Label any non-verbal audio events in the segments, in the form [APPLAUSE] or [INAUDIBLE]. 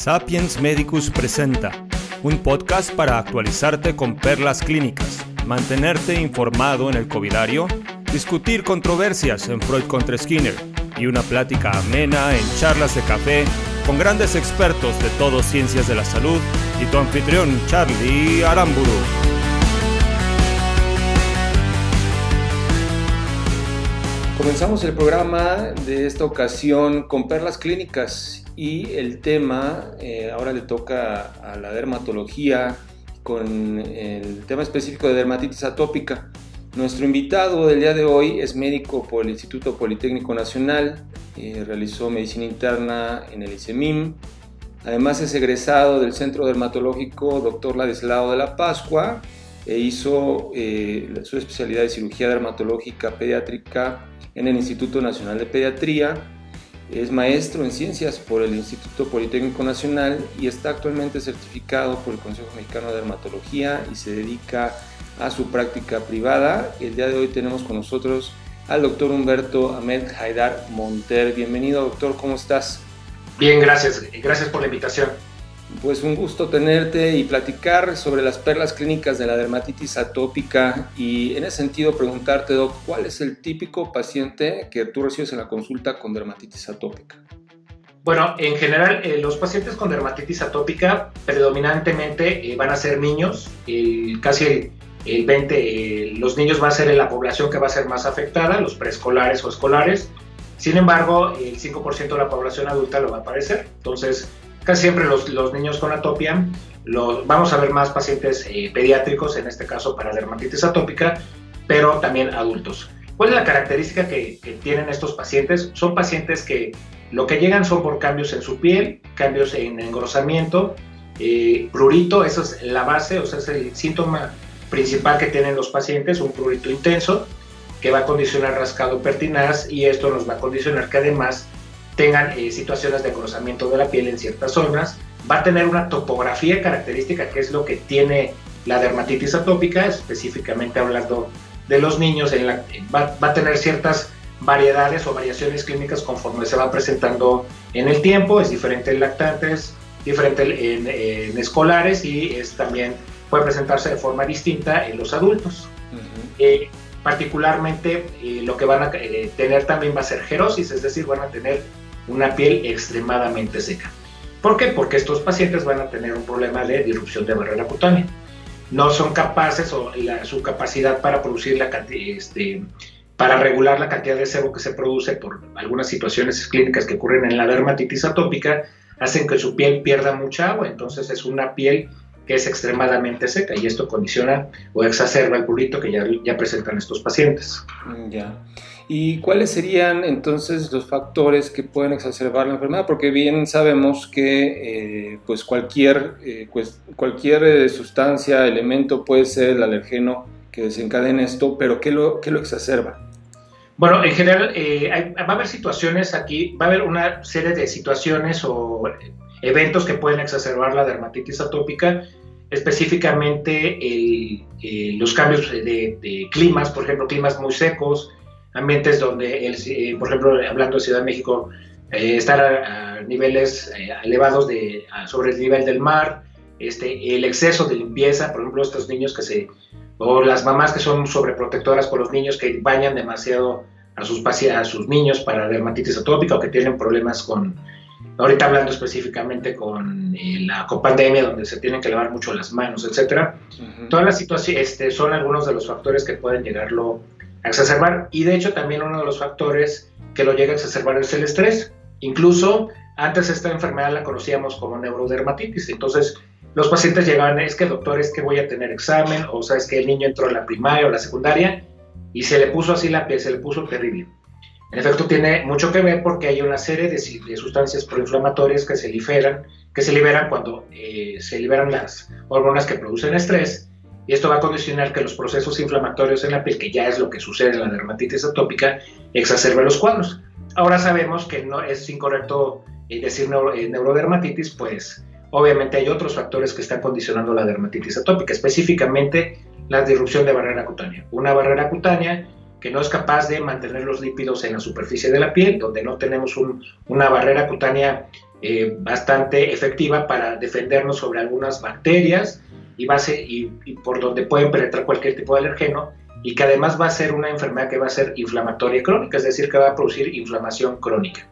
Sapiens Medicus presenta un podcast para actualizarte con perlas clínicas, mantenerte informado en el covidario, discutir controversias en Freud contra Skinner y una plática amena en charlas de café con grandes expertos de todo ciencias de la salud y tu anfitrión Charlie Aramburu. Comenzamos el programa de esta ocasión con perlas clínicas y el tema eh, ahora le toca a la dermatología con el tema específico de dermatitis atópica. Nuestro invitado del día de hoy es médico por el Instituto Politécnico Nacional, eh, realizó medicina interna en el ICEMIM, además es egresado del Centro Dermatológico Dr. Ladislao de la Pascua e hizo eh, su especialidad de cirugía dermatológica pediátrica en el Instituto Nacional de Pediatría. Es maestro en ciencias por el Instituto Politécnico Nacional y está actualmente certificado por el Consejo Mexicano de Dermatología y se dedica a su práctica privada. El día de hoy tenemos con nosotros al doctor Humberto Ahmed Haidar Monter. Bienvenido doctor, ¿cómo estás? Bien, gracias. Gracias por la invitación. Pues un gusto tenerte y platicar sobre las perlas clínicas de la dermatitis atópica y en ese sentido preguntarte, Doc, ¿cuál es el típico paciente que tú recibes en la consulta con dermatitis atópica? Bueno, en general eh, los pacientes con dermatitis atópica predominantemente eh, van a ser niños, casi el, 20, eh, los niños van a ser la población que va a ser más afectada, los preescolares o escolares. Sin embargo, el 5% de la población adulta lo va a padecer. Entonces, Casi siempre los, niños con atopia, los, vamos a ver más pacientes eh, pediátricos, en este caso para dermatitis atópica, pero también adultos. ¿Cuál es la característica que, que, tienen estos pacientes? Son pacientes que lo que llegan son por cambios en su piel, cambios en engrosamiento, eh, prurito, esa es la base, o sea, es el síntoma principal que tienen los pacientes, un prurito intenso, que va a condicionar rascado pertinaz y esto nos va a condicionar que además tengan eh, situaciones de engrosamiento de la piel en ciertas zonas, va a tener una topografía característica que es lo que tiene la dermatitis atópica, específicamente hablando de los niños, en la, va, a tener ciertas variedades o variaciones clínicas conforme se va presentando en el tiempo, es diferente en lactantes, diferente en, escolares y es también puede presentarse de forma distinta en los adultos. Eh, particularmente eh, lo que van a tener también va a ser gerosis, es decir, van a tener una piel extremadamente seca. ¿Por qué? Porque estos pacientes van a tener un problema de disrupción de barrera cutánea. No son capaces o su capacidad para producir la este, para regular la cantidad de sebo que se produce por algunas situaciones clínicas que ocurren en la dermatitis atópica hacen que su piel pierda mucha agua. Entonces es una piel que es extremadamente seca y esto condiciona o exacerba el prurito que ya, ya presentan estos pacientes. Ya. ¿Y cuáles serían entonces los factores que pueden exacerbar la enfermedad? Porque bien sabemos que eh, pues cualquier, eh, pues cualquier eh, sustancia, elemento puede ser el alergeno que desencadena esto, pero ¿qué lo, qué lo exacerba? Bueno, en general va a haber situaciones aquí, va a haber una serie de situaciones o eventos que pueden exacerbar la dermatitis atópica, específicamente los cambios de, climas, por ejemplo, climas muy secos, ambientes donde, el, eh, por ejemplo, hablando de Ciudad de México, eh, estar a, niveles eh, elevados de, sobre el nivel del mar, este, el exceso de limpieza, por ejemplo, estos niños que se, o las mamás que son sobreprotectoras con los niños que bañan demasiado a sus, a sus niños para dermatitis atópica o que tienen problemas con, ahorita hablando específicamente con la copandemia, donde se tienen que lavar mucho las manos, etcétera. Todas las situaciones este, son algunos de los factores que pueden llegarlo exacerbar. Y de hecho también uno de los factores que lo llega a exacerbar es el estrés. Incluso antes esta enfermedad la conocíamos como neurodermatitis. Entonces los pacientes llegaban, es que doctor, es que voy a tener examen, o sea, es que el niño entró a la primaria o la secundaria y se le puso así la piel, se le puso terrible. En efecto, tiene mucho que ver porque hay una serie de, sustancias proinflamatorias que se liberan, que se liberan cuando eh, se liberan las hormonas que producen estrés y esto va a condicionar que los procesos inflamatorios en la piel, que ya es lo que sucede en la dermatitis atópica, exacerben los cuadros. Ahora sabemos que no es incorrecto eh, decir eh, neurodermatitis, pues obviamente hay otros factores que están condicionando la dermatitis atópica, específicamente la disrupción de barrera cutánea. Una barrera cutánea que no es capaz de mantener los lípidos en la superficie de la piel, donde no tenemos una barrera cutánea eh, bastante efectiva para defendernos sobre algunas bacterias y, por donde pueden penetrar cualquier tipo de alergeno y que además va a ser una enfermedad que va a ser inflamatoria crónica, es decir, que va a producir inflamación crónica.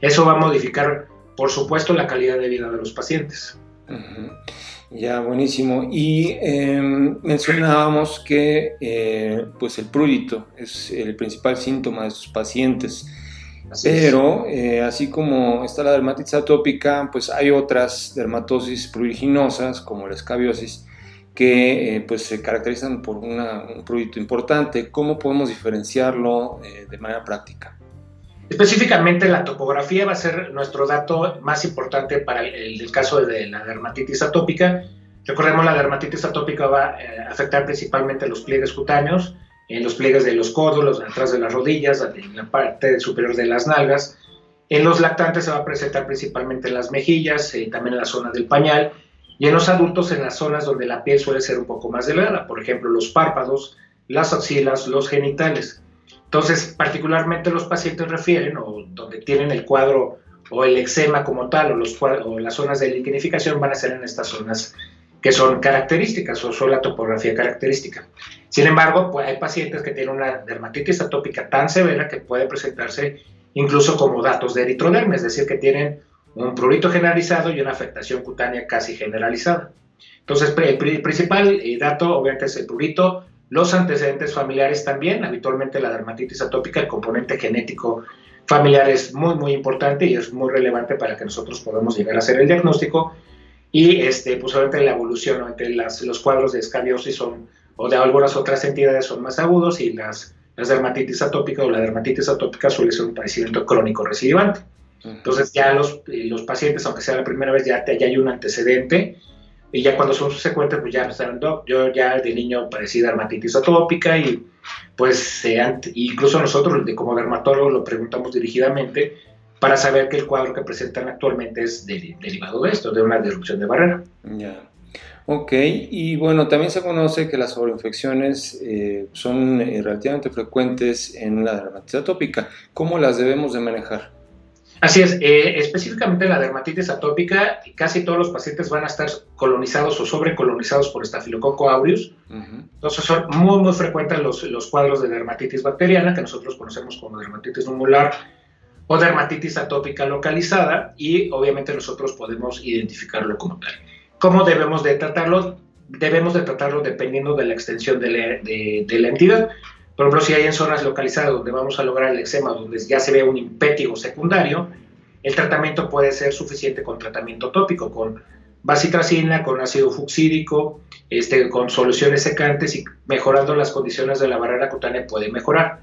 Eso va a modificar, por supuesto, la calidad de vida de los pacientes. Ya, buenísimo. Y em, mencionábamos que eh, pues el prurito es el principal síntoma de sus pacientes. Pero eh, así como está la dermatitis atópica, pues hay otras dermatosis pruriginosas como la escabiosis que eh, pues se caracterizan por un prurito importante. ¿Cómo podemos diferenciarlo de manera práctica? Específicamente la topografía va a ser nuestro dato más importante para el, caso de la dermatitis atópica. Recordemos la dermatitis atópica va a eh, afectar principalmente los pliegues cutáneos, en los pliegues de los codos, atrás de las rodillas, en la parte superior de las nalgas. En los lactantes se va a presentar principalmente en las mejillas, eh, también en la zona del pañal, y en los adultos en las zonas donde la piel suele ser un poco más delgada, por ejemplo los párpados, las axilas, los genitales. Entonces, particularmente los pacientes refieren, o donde tienen el cuadro o el eczema como tal, o, las zonas de liquinificación van a ser en estas zonas que son características o son la topografía característica. Sin embargo, pues hay pacientes que tienen una dermatitis atópica tan severa que puede presentarse incluso como datos de eritroderma, es decir, que tienen un prurito generalizado y una afectación cutánea casi generalizada. Entonces, el principal eh, dato obviamente es el prurito, los antecedentes familiares también, habitualmente la dermatitis atópica, el componente genético familiar es muy, muy importante y es muy relevante para que nosotros podamos llegar a hacer el diagnóstico. Y este, pues obviamente la evolución entre las, los cuadros de escabiosis son, o de algunas otras entidades son más agudos y las, las dermatitis atópicas o la dermatitis atópica suele ser un padecimiento crónico recidivante. Entonces ya los, los pacientes, aunque sea la primera vez, ya, ya hay un antecedente y ya cuando son subsecuentes, pues ya están, yo ya de niño padecí dermatitis atópica y pues incluso nosotros como dermatólogos lo preguntamos dirigidamente para saber que el cuadro que presentan actualmente es derivado de esto, de una disrupción de barrera. Ya. Ok, y bueno, también se conoce que las sobreinfecciones eh, son eh, relativamente frecuentes en la dermatitis atópica. ¿Cómo las debemos de manejar? Así es, eh, específicamente la dermatitis atópica, casi todos los pacientes van a estar colonizados o sobrecolonizados por estafilococo aureus. Entonces son muy, muy frecuentes los, los, cuadros de dermatitis bacteriana, que nosotros conocemos como dermatitis numular o dermatitis atópica localizada, y obviamente nosotros podemos identificarlo como tal. ¿Cómo debemos de tratarlo? Debemos de tratarlo dependiendo de la extensión de la, de, de la entidad. Por ejemplo, si hay en zonas localizadas donde vamos a lograr el eczema, donde ya se ve un impétigo secundario, el tratamiento puede ser suficiente con tratamiento tópico, con bacitracina, con ácido fucsídico, este, con soluciones secantes y mejorando las condiciones de la barrera cutánea puede mejorar.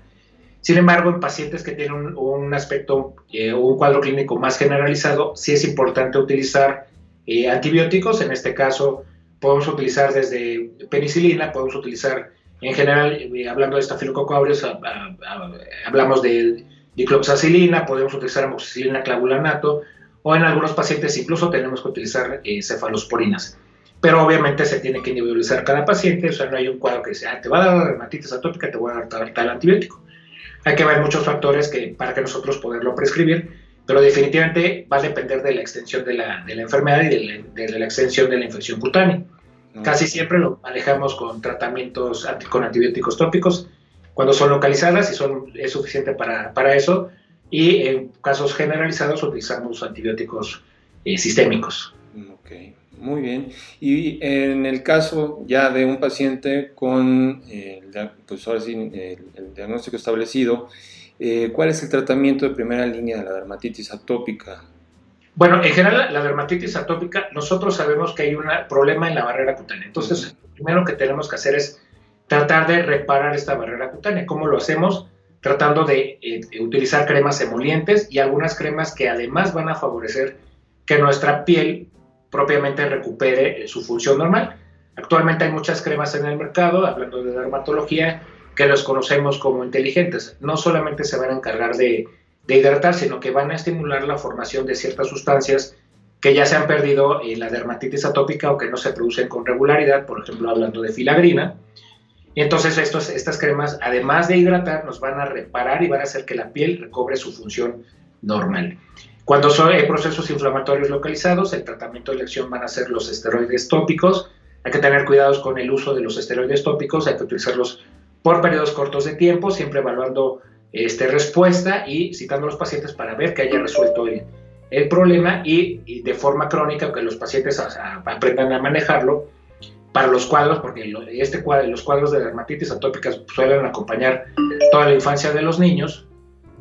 Sin embargo, en pacientes que tienen un, aspecto eh, un cuadro clínico más generalizado, sí es importante utilizar eh, antibióticos. En este caso, podemos utilizar desde penicilina, podemos utilizar en general, eh, hablando de estafilococo aureus, hablamos de dicloxacilina, podemos utilizar amoxicilina clavulanato, o en algunos pacientes incluso tenemos que utilizar eh, cefalosporinas. Pero obviamente se tiene que individualizar cada paciente, o sea, no hay un cuadro que sea, ah, te va a dar dermatitis atópica, te voy a dar tal, antibiótico. Hay que ver muchos factores que, para que nosotros poderlo prescribir, pero definitivamente va a depender de la extensión de la, enfermedad y de la extensión de la infección cutánea. Casi siempre lo manejamos con tratamientos con antibióticos tópicos cuando son localizadas y son, es suficiente para, para eso. Y en casos generalizados utilizamos antibióticos eh, sistémicos. Ok, muy bien. Y en el caso ya de un paciente con eh, pues ahora sí, el, diagnóstico establecido, eh, ¿cuál es el tratamiento de primera línea de la dermatitis atópica? Bueno, en general la dermatitis atópica, nosotros sabemos que hay un problema en la barrera cutánea. Entonces, lo primero que tenemos que hacer es tratar de reparar esta barrera cutánea. ¿Cómo lo hacemos? Tratando de, eh, utilizar cremas emolientes y algunas cremas que además van a favorecer que nuestra piel propiamente recupere eh, su función normal. Actualmente hay muchas cremas en el mercado, hablando de dermatología, que los conocemos como inteligentes. No solamente se van a encargar de de hidratar, sino que van a estimular la formación de ciertas sustancias que ya se han perdido en la dermatitis atópica o que no se producen con regularidad, por ejemplo, hablando de filagrina. Y entonces estas cremas, además de hidratar, nos van a reparar y van a hacer que la piel recobre su función normal. Cuando son hay procesos inflamatorios localizados, el tratamiento de elección van a ser los esteroides tópicos. Hay que tener cuidados con el uso de los esteroides tópicos, hay que utilizarlos por periodos cortos de tiempo, siempre evaluando este, respuesta y citando a los pacientes para ver que haya resuelto el, problema y, de forma crónica que los pacientes aprendan a manejarlo para los cuadros, porque este cuadro, los cuadros de dermatitis atópica suelen acompañar toda la infancia de los niños,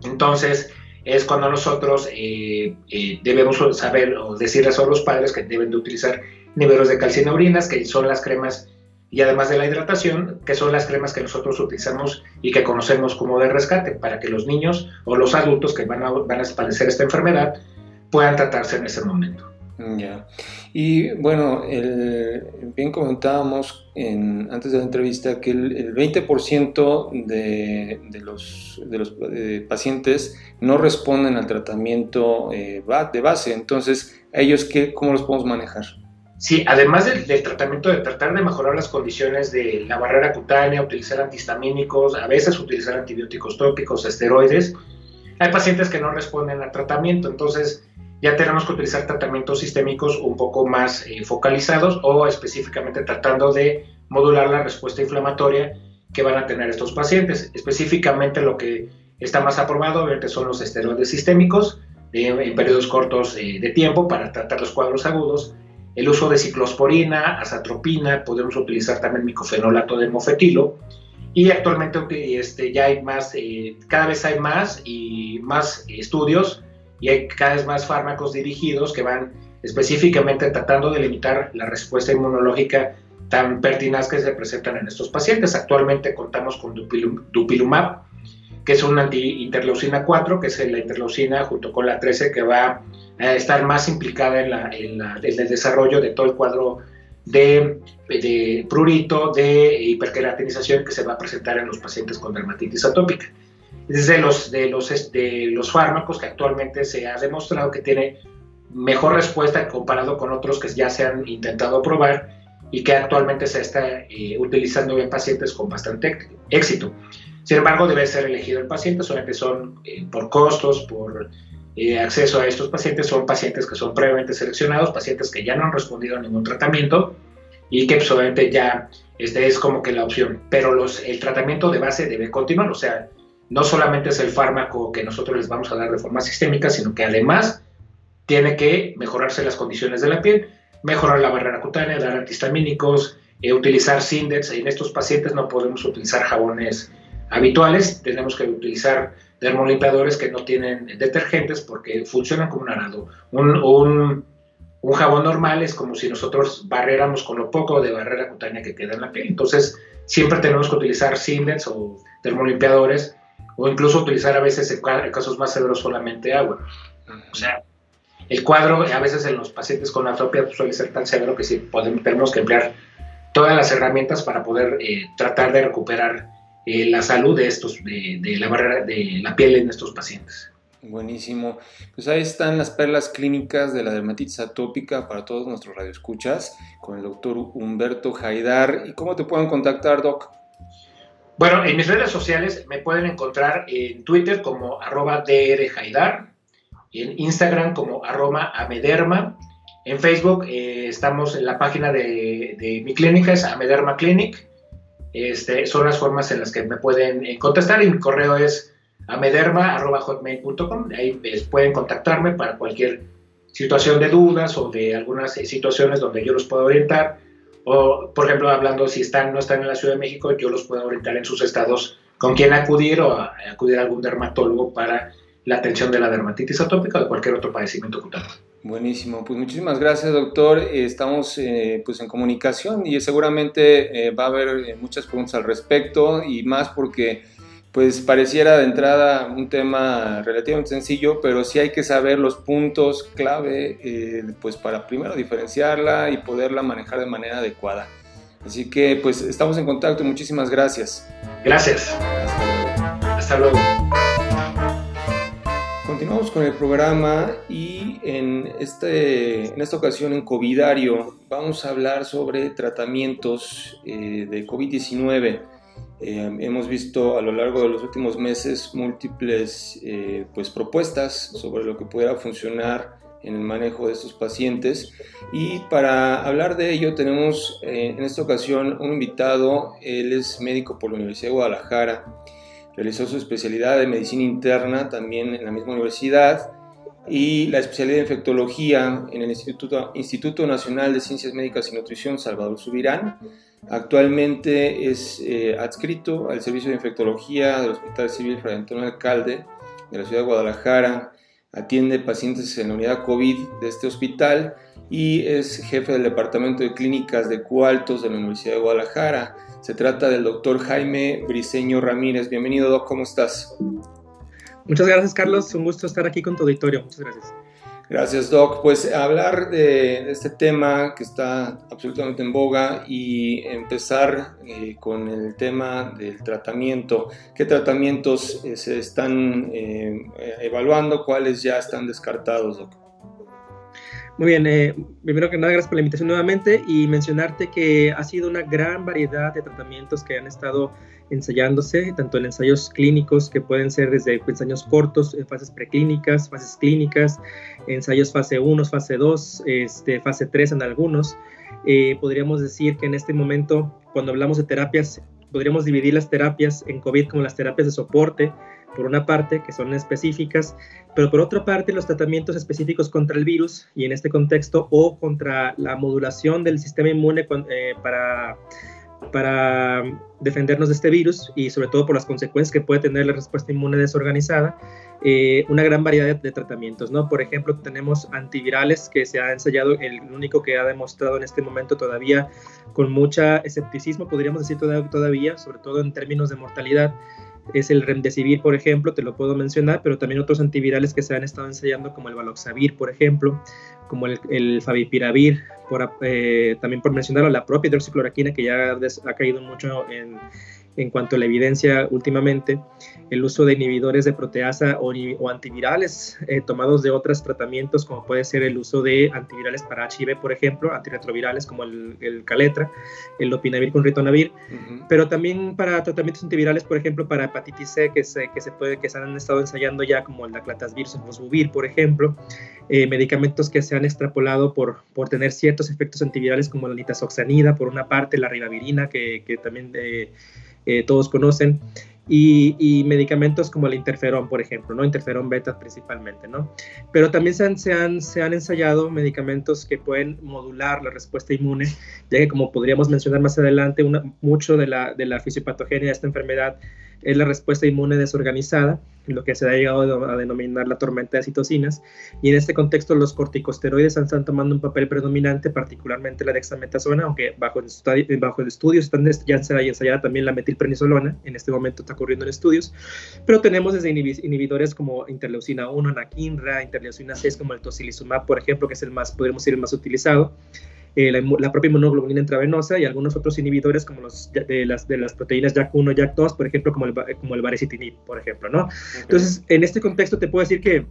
entonces es cuando nosotros eh, eh, debemos saber o decirles a los padres que deben de utilizar niveles de calcina urinas, que son las cremas, y además de la hidratación, que son las cremas que nosotros utilizamos y que conocemos como de rescate, para que los niños o los adultos que van a, van a padecer esta enfermedad puedan tratarse en ese momento. Ya. Y bueno, bien comentábamos en, antes de la entrevista que el, 20% de, de, los, de los eh, pacientes no responden al tratamiento eh, de base. Entonces, ¿ellos qué, cómo los podemos manejar? Sí, además del, tratamiento de tratar de mejorar las condiciones de la barrera cutánea, utilizar antihistamínicos, a veces utilizar antibióticos tópicos, esteroides, hay pacientes que no responden al tratamiento. Entonces, ya tenemos que utilizar tratamientos sistémicos un poco más eh, focalizados o específicamente tratando de modular la respuesta inflamatoria que van a tener estos pacientes. Específicamente lo que está más aprobado obviamente son los esteroides sistémicos en periodos cortos eh, de tiempo para tratar los cuadros agudos. El uso de ciclosporina, azatropina, podemos utilizar también micofenolato de mofetilo. Y actualmente este, ya hay más, eh, cada vez hay más y más estudios y hay cada vez más fármacos dirigidos que van específicamente tratando de limitar la respuesta inmunológica tan pertinaz que se presentan en estos pacientes. Actualmente contamos con dupilumab, que es una anti-interleucina 4, que es la interleucina junto con la 13 que va a estar más implicada en, el desarrollo de todo el cuadro de, prurito, de hiperqueratinización que se va a presentar en los pacientes con dermatitis atópica. Es de los, de los, de los fármacos que actualmente se ha demostrado que tiene mejor respuesta comparado con otros que ya se han intentado probar y que actualmente se está eh, utilizando en pacientes con bastante éxito. Sin embargo, debe ser elegido el paciente, solamente son eh, por costos, por eh, acceso a estos pacientes, son pacientes que son previamente seleccionados, pacientes que ya no han respondido a ningún tratamiento y que pues, ya este es como que la opción. Pero los, el tratamiento de base debe continuar, o sea, no solamente es el fármaco que nosotros les vamos a dar de forma sistémica, sino que además tiene que mejorarse las condiciones de la piel, mejorar la barrera cutánea, dar antihistamínicos, eh, utilizar Sindex. En estos pacientes no podemos utilizar jabones habituales, tenemos que utilizar dermolimpiadores que no tienen detergentes porque funcionan como un arado. Un, un, jabón normal es como si nosotros barréramos con lo poco de barrera cutánea que queda en la piel. Entonces, siempre tenemos que utilizar Sindex o termolimpiadores o incluso utilizar a veces en casos más severos solamente agua. O sea, el cuadro a veces en los pacientes con atopia pues, suele ser tan severo que sí podemos, tenemos que emplear todas las herramientas para poder eh, tratar de recuperar eh, la salud de estos de, la barrera de la piel en estos pacientes. Buenísimo. Pues ahí están las perlas clínicas de la dermatitis atópica para todos nuestros radioescuchas con el doctor Humberto Jaidar. ¿Y cómo te pueden contactar, Doc? Bueno, en mis redes sociales me pueden encontrar en Twitter como arroba drjaidar, en Instagram como amederma, en Facebook eh, estamos en la página de, mi clínica, es Amederma Clinic. Este, son las formas en las que me pueden eh, contestar y mi correo es amederma.hotmail.com. Ahí pues, pueden contactarme para cualquier situación de dudas o de algunas eh, situaciones donde yo los puedo orientar o, por ejemplo, hablando si están no están en la Ciudad de México, yo los puedo orientar en sus estados con quién acudir o acudir a algún dermatólogo para la atención de la dermatitis atópica o de cualquier otro padecimiento cutáneo. Buenísimo, pues muchísimas gracias doctor, estamos eh, pues en comunicación y seguramente eh, va a haber eh, muchas preguntas al respecto y más porque pues pareciera de entrada un tema relativamente sencillo, pero sí hay que saber los puntos clave eh, pues para primero diferenciarla y poderla manejar de manera adecuada. Así que pues estamos en contacto, muchísimas gracias. Gracias. Hasta luego. Continuamos con el programa y en, este, en esta ocasión en Covidario vamos a hablar sobre tratamientos eh, de COVID-19. Eh, hemos visto a lo largo de los últimos meses múltiples eh, pues, propuestas sobre lo que pudiera funcionar en el manejo de estos pacientes. Y para hablar de ello tenemos en esta ocasión un invitado, él es médico por la Universidad de Guadalajara, realizó su especialidad de medicina interna también en la misma universidad y la especialidad de infectología en el Instituto, Instituto Nacional de Ciencias Médicas y Nutrición Salvador Subirán. Actualmente es eh, adscrito al Servicio de Infectología del Hospital Civil Fray Antonio Alcalde de la ciudad de Guadalajara. Atiende pacientes en la unidad COVID de este hospital y es jefe del Departamento de Clínicas de Cualtos de la Universidad de Guadalajara. Se trata del doctor Jaime Briseño Ramírez. Bienvenido, Doc, ¿cómo estás? Muchas gracias, Carlos. Un gusto estar aquí con tu auditorio. Muchas gracias. Gracias, Doc. Pues hablar de, este tema que está absolutamente en boga y empezar eh, con el tema del tratamiento. ¿Qué tratamientos eh, se están eh, evaluando? ¿Cuáles ya están descartados, Doc? Muy bien, primero que nada, gracias por la invitación nuevamente y mencionarte que ha sido una gran variedad de tratamientos que han estado ensayándose, tanto en ensayos clínicos que pueden ser desde ensayos cortos, en fases preclínicas, fases clínicas, ensayos fase 1, fase 2, este, fase 3 en algunos. Eh, podríamos decir que en este momento, cuando hablamos de terapias, podríamos dividir las terapias en COVID como las terapias de soporte, por una parte, que son específicas, pero por otra parte, los tratamientos específicos contra el virus y en este contexto, o contra la modulación del sistema inmune eh, para para defendernos de este virus y sobre todo por las consecuencias que puede tener la respuesta inmune desorganizada, eh, una gran variedad de, tratamientos, ¿no? Por ejemplo, tenemos antivirales que se ha ensayado, el único que ha demostrado en este momento todavía con mucha escepticismo, podríamos decir todavía, sobre todo en términos de mortalidad, es el remdesivir, por ejemplo, te lo puedo mencionar, pero también otros antivirales que se han estado ensayando como el valoxavir, por ejemplo, como el, favipiravir, por, eh, también por mencionar la propia hidroxicloroquina que ya ha caído mucho en, en cuanto a la evidencia últimamente, el uso de inhibidores de proteasa o, antivirales eh, tomados de otros tratamientos, como puede ser el uso de antivirales para HIV, por ejemplo, antirretrovirales como el, el Caletra, el Lopinavir con Ritonavir, pero también para tratamientos antivirales, por ejemplo, para hepatitis C, que se, que se, puede, que se han estado ensayando ya, como el Daclatasvir, Sofosbuvir, por ejemplo, eh, medicamentos que se han extrapolado por, por tener ciertos efectos antivirales, como la nitazoxanida, por una parte, la ribavirina, que, que también... Eh, eh, todos conocen, y, medicamentos como el interferón, por ejemplo, ¿no? Interferón beta principalmente, ¿no? Pero también se han, se han, se han ensayado medicamentos que pueden modular la respuesta inmune, ya que como podríamos mencionar más adelante, una, mucho de la, de la fisiopatogenia de esta enfermedad es la respuesta inmune desorganizada, lo que se ha llegado a denominar la tormenta de citocinas, y en este contexto los corticosteroides están tomando un papel predominante, particularmente la dexametasona, aunque bajo bajo el estudio están, ya se ha ensayado también la metilprednisolona, en este momento está ocurriendo en estudios, pero tenemos desde inhibidores como interleucina 1, anakinra, interleucina 6 como el tocilizumab, por ejemplo, que es el más, podríamos decir, el más utilizado, eh, la, propia inmunoglobulina intravenosa y algunos otros inhibidores como los de las, de las proteínas JAK1, JAK2, por ejemplo, como el, como el baricitinib, por ejemplo, ¿no? Entonces, en este contexto te puedo decir que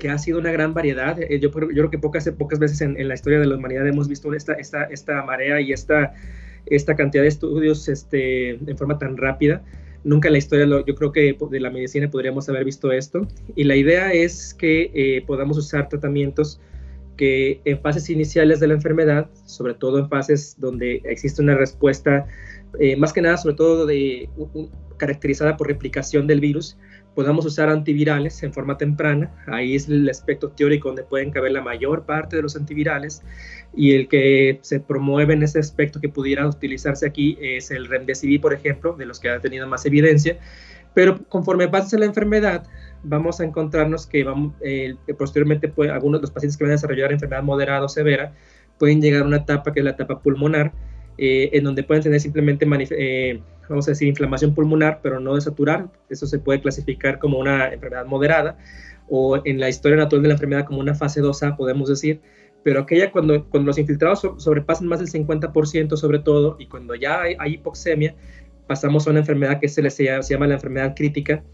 que ha sido una gran variedad. Eh, yo, yo creo que pocas, pocas veces en, la historia de la humanidad hemos visto esta, esta, esta marea y esta, esta cantidad de estudios este, en forma tan rápida. Nunca en la historia, yo creo que de la medicina podríamos haber visto esto. Y la idea es que eh, podamos usar tratamientos que en fases iniciales de la enfermedad, sobre todo en fases donde existe una respuesta, eh, más que nada, sobre todo de, caracterizada por replicación del virus, podamos usar antivirales en forma temprana. Ahí es el aspecto teórico donde pueden caber la mayor parte de los antivirales y el que se promueve en ese aspecto que pudiera utilizarse aquí es el remdesivir, por ejemplo, de los que ha tenido más evidencia. Pero conforme pasa la enfermedad, vamos a encontrarnos que, vamos, eh, posteriormente algunos de los pacientes que van a desarrollar enfermedad moderada o severa pueden llegar a una etapa que es la etapa pulmonar, eh, en donde pueden tener simplemente, eh, vamos a decir, inflamación pulmonar, pero no desaturar. Eso se puede clasificar como una enfermedad moderada o en la historia natural de la enfermedad como una fase 2A, podemos decir. Pero aquella cuando, cuando los infiltrados sobrepasan más del 50% sobre todo y cuando ya hay, hipoxemia, pasamos a una enfermedad que se, le, se llama la enfermedad crítica,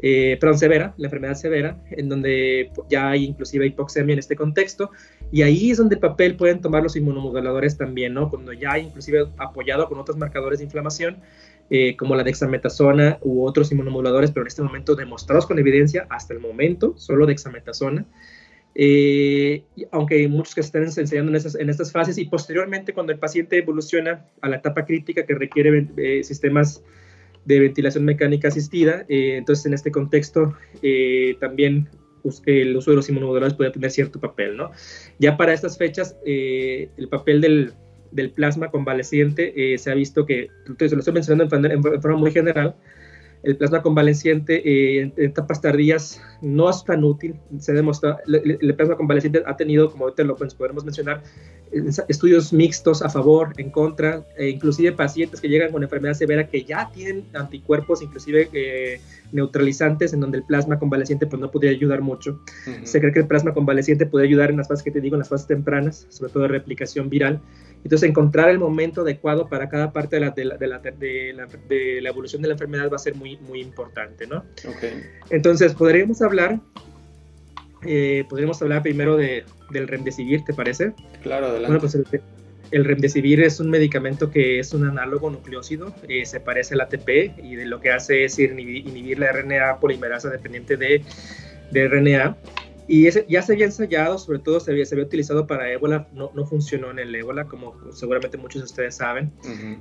eh, perdón, severa, la enfermedad severa, en donde ya hay inclusive hipoxemia en este contexto, y ahí es donde el papel pueden tomar los inmunomoduladores también, ¿no? Cuando ya hay inclusive apoyado con otros marcadores de inflamación, eh, como la dexametasona u otros inmunomoduladores, pero en este momento demostrados con evidencia hasta el momento, solo dexametasona. Eh, aunque muchos que están enseñando en estas, en estas fases y posteriormente cuando el paciente evoluciona a la etapa crítica que requiere eh, sistemas de ventilación mecánica asistida, entonces en este contexto también pues, el uso de los inmunomoduladores puede tener cierto papel, ¿no? Ya para estas fechas, el papel del, del plasma convaleciente, eh, se ha visto que, entonces lo estoy mencionando en, forma muy general, el plasma convaleciente eh, en, etapas tardías no es tan útil. Se demostrado, el, plasma convaleciente ha tenido, como ahorita lo podemos mencionar, estudios mixtos a favor, en contra, e inclusive pacientes que llegan con enfermedad severa que ya tienen anticuerpos, inclusive eh, neutralizantes, en donde el plasma convaleciente pues, no podría ayudar mucho. Se cree que el plasma convaleciente puede ayudar en las fases que te digo, en las fases tempranas, sobre todo de replicación viral. Entonces, encontrar el momento adecuado para cada parte de la, de la, de la, de la, evolución de la enfermedad va a ser muy, muy importante, ¿no? Okay. Entonces, podríamos hablar, eh, podríamos hablar primero de, del remdesivir, ¿te parece? Claro, adelante. Bueno, pues el, remdesivir es un medicamento que es un análogo nucleócido, eh, se parece al ATP y de lo que hace es inhibir, inhibir la RNA polimerasa dependiente de, de RNA y ese, ya se había ensayado, sobre todo se había, se había utilizado para ébola, no, no, funcionó en el ébola, como seguramente muchos de ustedes saben,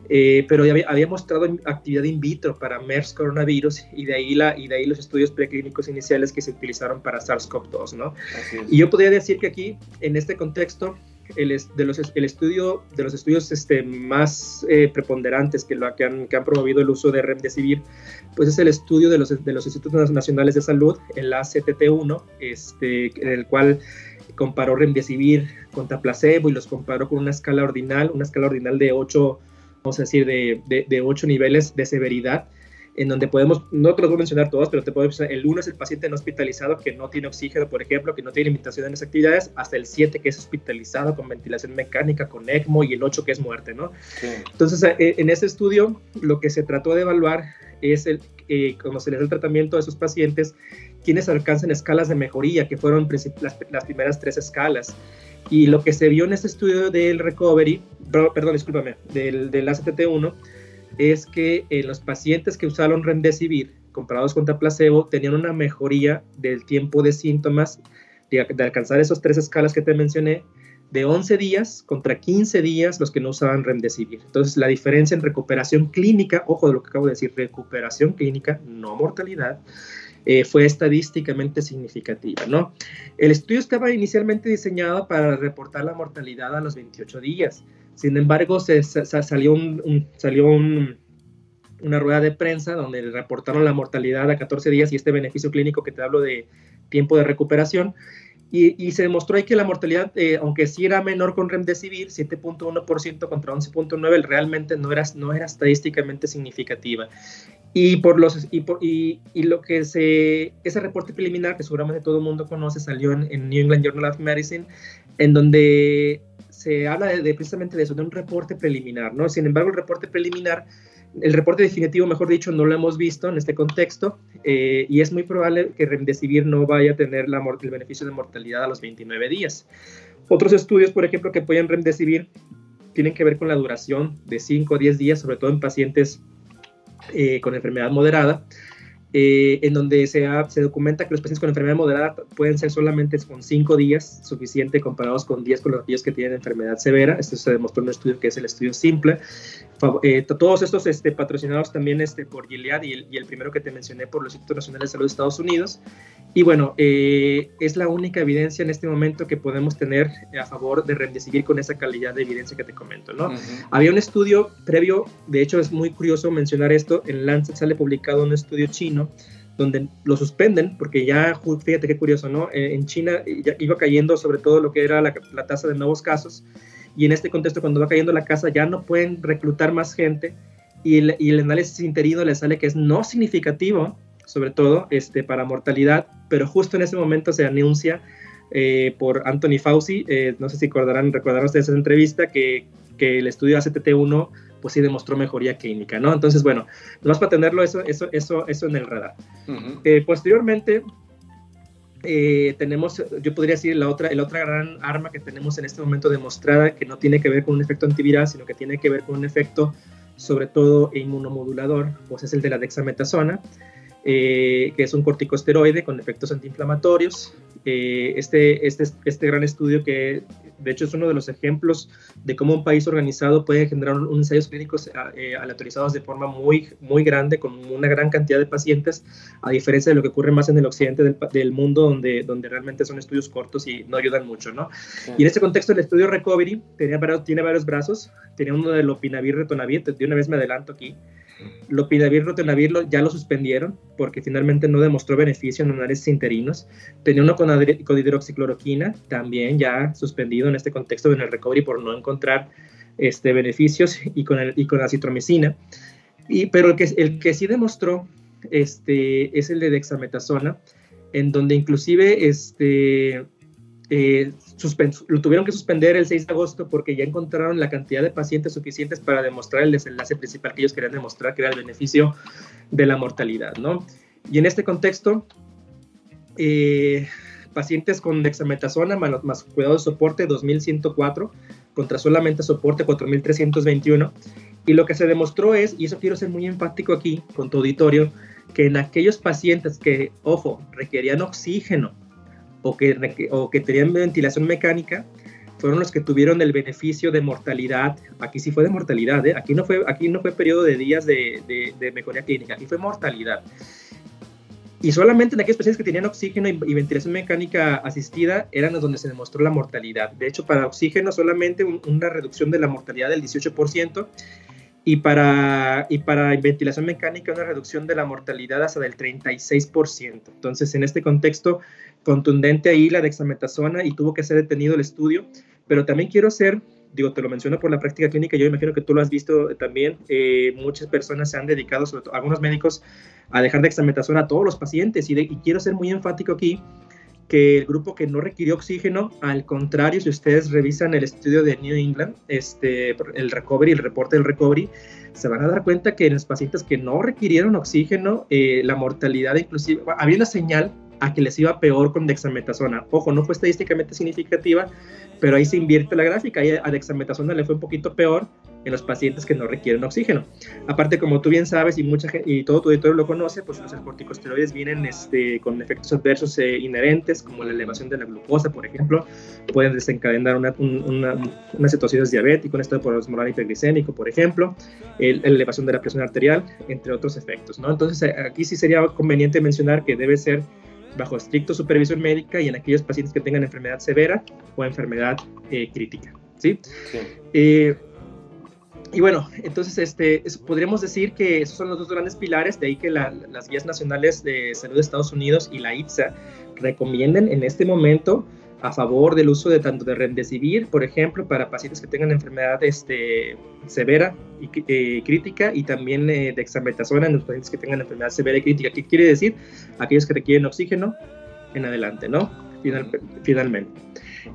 eh, pero ya había, mostrado actividad in vitro para MERS coronavirus y de, ahí la, y de ahí los estudios preclínicos iniciales que se utilizaron para SARS-CoV-2, ¿no? Y yo podría decir que aquí, en este contexto, el, de los, el estudio de los estudios este, más eh, preponderantes que, lo, que, han, que han promovido el uso de remdesivir, pues es el estudio de los, de los Institutos Nacionales de Salud, el ACTT1, este, en el cual comparó remdesivir contra placebo y los comparó con una escala ordinal, una escala ordinal de 8, vamos a decir, de, de, de 8 niveles de severidad en donde podemos, no te los voy a mencionar todos, pero te puedo decir, el 1 es el paciente no hospitalizado que no tiene oxígeno, por ejemplo, que no tiene limitación en las actividades, hasta el 7 que es hospitalizado con ventilación mecánica, con ECMO, y el 8 que es muerte, ¿no? Entonces, eh, en ese estudio, lo que se trató de evaluar es, el, eh, se les da el tratamiento a esos pacientes, quienes alcanzan escalas de mejoría, que fueron las, las primeras tres escalas. Y lo que se vio en este estudio del recovery, perdón, discúlpame, del, del ACTT1, es que eh, los pacientes que usaron remdesivir comparados contra placebo tenían una mejoría del tiempo de síntomas de, alcanzar esos tres escalas que te mencioné de 11 días contra 15 días los que no usaban remdesivir. Entonces, la diferencia en recuperación clínica, ojo de lo que acabo de decir, recuperación clínica, no mortalidad, eh, fue estadísticamente significativa, ¿no? El estudio estaba inicialmente diseñado para reportar la mortalidad a los 28 días, sin embargo, se, salió, un, salió una rueda de prensa donde reportaron la mortalidad a 14 días y este beneficio clínico que te hablo de tiempo de recuperación. Y, se demostró ahí que la mortalidad, eh, aunque sí era menor con remdesivir, 7.1% contra 11.9%, realmente no era, no era estadísticamente significativa. Y, por los, y, por, y, lo que se, ese reporte preliminar, que seguramente todo el mundo conoce, salió en, en New England Journal of Medicine, en donde se habla de, precisamente de eso, de un reporte preliminar, ¿no? Sin embargo, el reporte preliminar, el reporte definitivo, mejor dicho, no lo hemos visto en este contexto eh, y es muy probable que Remdesivir no vaya a tener el beneficio de mortalidad a los 29 días. Otros estudios, por ejemplo, que apoyan Remdesivir tienen que ver con la duración de 5 o 10 días, sobre todo en pacientes eh, con enfermedad moderada. Eh, en donde se, se, documenta que los pacientes con enfermedad moderada pueden ser solamente con 5 días suficiente comparados con 10 con aquellos que tienen enfermedad severa. Esto se demostró en un estudio que es el estudio simple. Eh, todos estos este, patrocinados también este, por Gilead y el, y el, primero que te mencioné por los Institutos Nacionales de Salud de Estados Unidos. Y bueno, eh, es la única evidencia en este momento que podemos tener a favor de rendecibir con esa calidad de evidencia que te comento. ¿no? Había un estudio previo, de hecho es muy curioso mencionar esto, en Lancet sale publicado un estudio chino donde lo suspenden, porque ya, fíjate qué curioso, ¿no? Eh, en China ya iba cayendo sobre todo lo que era la, tasa de nuevos casos, y en este contexto cuando va cayendo la casa ya no pueden reclutar más gente, y el, y el análisis interino le sale que es no significativo, sobre todo este, para mortalidad, pero justo en ese momento se anuncia eh, por Anthony Fauci, eh, no sé si recordarán, recordarán ustedes esa entrevista, que, que el estudio ACTT1 pues sí demostró mejoría clínica, ¿no? Entonces, bueno, nomás para tenerlo eso, eso, eso, eso en el radar. Eh, posteriormente, tenemos, yo podría decir, la otra, la otra gran arma que tenemos en este momento demostrada, que no tiene que ver con un efecto antiviral, sino que tiene que ver con un efecto sobre todo inmunomodulador, pues es el de la dexametasona, eh, que es un corticosteroide con efectos antiinflamatorios. Eh, este, este, este gran estudio que de hecho es uno de los ejemplos de cómo un país organizado puede generar un, ensayos clínicos eh, aleatorizados de forma muy, muy grande, con una gran cantidad de pacientes, a diferencia de lo que ocurre más en el occidente del, del mundo, donde, donde realmente son estudios cortos y no ayudan mucho, ¿no? Y en este contexto el estudio Recovery tenía, tiene varios brazos, tenía uno de lopinavir retonavir, de una vez me adelanto aquí, Lopinavir, rotenavir ya lo suspendieron porque finalmente no demostró beneficio en análisis interinos. Tenía uno con, con hidroxicloroquina, también ya suspendido en este contexto en el recovery por no encontrar este, beneficios y con, el, y con la citromicina. Y, pero el que, el que sí demostró este, es el de dexametasona, en donde inclusive este, eh, lo tuvieron que suspender el 6 de agosto porque ya encontraron la cantidad de pacientes suficientes para demostrar el desenlace principal que ellos querían demostrar, que era el beneficio de la mortalidad, ¿no? Y en este contexto, eh, pacientes con dexametasona más, más cuidado de soporte 2104 contra solamente soporte 4321 y lo que se demostró es, y eso quiero ser muy enfático aquí con tu auditorio, que en aquellos pacientes que, ojo, requerían oxígeno o que, o que tenían ventilación mecánica fueron los que tuvieron el beneficio de mortalidad. Aquí sí fue de mortalidad, ¿eh? aquí, no fue, aquí no fue periodo de días de, de, mejoría clínica, aquí fue mortalidad. Y solamente en aquellos pacientes que tenían oxígeno y, ventilación mecánica asistida eran los donde se demostró la mortalidad. De hecho, para oxígeno solamente una reducción de la mortalidad del 18% y para, y para ventilación mecánica una reducción de la mortalidad hasta del 36%. Entonces, en este contexto contundente ahí la dexametasona y tuvo que ser detenido el estudio, pero también quiero ser, digo, te lo menciono por la práctica clínica, yo imagino que tú lo has visto también, eh, muchas personas se han dedicado, sobre todo algunos médicos, a dejar dexametasona a todos los pacientes. Y, y quiero ser muy enfático aquí que el grupo que no requirió oxígeno, al contrario, si ustedes revisan el estudio de New England, este, el recovery, el reporte del recovery, se van a dar cuenta que en los pacientes que no requirieron oxígeno, eh, la mortalidad inclusive, había una señal a que les iba peor con dexametasona. Ojo, no fue estadísticamente significativa, pero ahí se invierte la gráfica. Ahí a dexametasona le fue un poquito peor en los pacientes que no requieren oxígeno. Aparte, como tú bien sabes y mucha y todo tu auditorio lo conoce, pues los corticosteroides vienen este, con efectos adversos eh, inherentes, como la elevación de la glucosa, por ejemplo, pueden desencadenar una, una, una cetosis diabética, un estado por osmolar hiperglicémico, por ejemplo, la elevación de la presión arterial, entre otros efectos, ¿no? Entonces, aquí sí sería conveniente mencionar que debe ser bajo estricto supervisión médica y en aquellos pacientes que tengan enfermedad severa o enfermedad eh, crítica. ¿sí? Eh, y bueno, entonces este, podríamos decir que esos son los dos grandes pilares, de ahí que las guías nacionales de salud de Estados Unidos y la IPSA recomienden en este momento a favor del uso de tanto de remdesivir, por ejemplo, para pacientes que tengan enfermedad este, severa y eh, crítica, y también eh, dexametasona en los pacientes que tengan enfermedad severa y crítica. ¿Qué quiere decir? Aquellos que requieren oxígeno en adelante, ¿no? finalmente.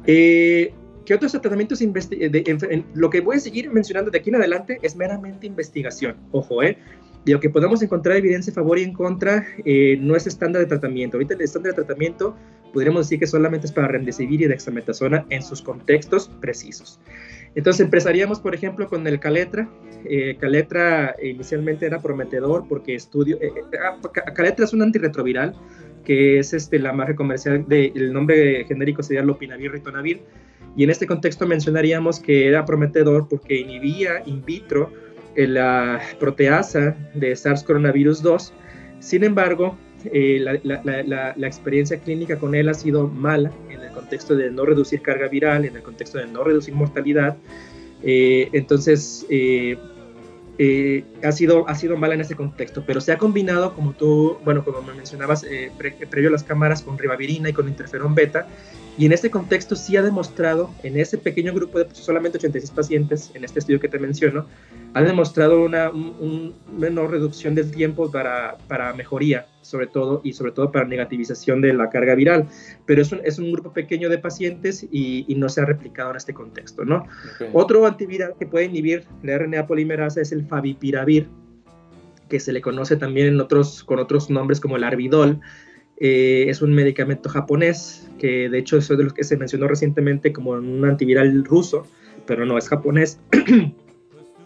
Eh, ¿Qué otros tratamientos de, lo que voy a seguir mencionando de aquí en adelante es meramente investigación? Ojo, ¿eh? de lo que podamos encontrar evidencia a favor y en contra, eh, no es estándar de tratamiento. Ahorita el estándar de tratamiento podríamos decir que solamente es para remdesivir y dexametasona en sus contextos precisos. Entonces empezaríamos, por ejemplo, con el Caletra. Eh, Caletra inicialmente era prometedor porque estudio... Eh, eh ah, Caletra es un antirretroviral que es este, la marca comercial del nombre genérico sería Lopinavir Ritonavir. Y en este contexto mencionaríamos que era prometedor porque inhibía in vitro la proteasa de SARS coronavirus 2. Sin embargo, eh, la, experiencia clínica con él ha sido mala en el contexto de no reducir carga viral, en el contexto de no reducir mortalidad. Eh, entonces, eh, ha, sido, ha sido mala en ese contexto, pero se ha combinado, como tú, bueno, como me mencionabas previo a las cámaras, con ribavirina y con interferón beta, y en este contexto sí ha demostrado, en ese pequeño grupo de solamente 86 pacientes, en este estudio que te menciono, ha demostrado una menor reducción del tiempo para, para, mejoría, sobre todo, y sobre todo para negativización de la carga viral. Pero es un, es un grupo pequeño de pacientes y, y, no se ha replicado en este contexto, ¿no? Otro antiviral que puede inhibir la RNA polimerasa es el favipiravir, que se le conoce también en otros, con otros nombres como el arbidol, eh, es un medicamento japonés, que de hecho es de los que se mencionó recientemente como un antiviral ruso, pero no es japonés. [CLEARS THROAT]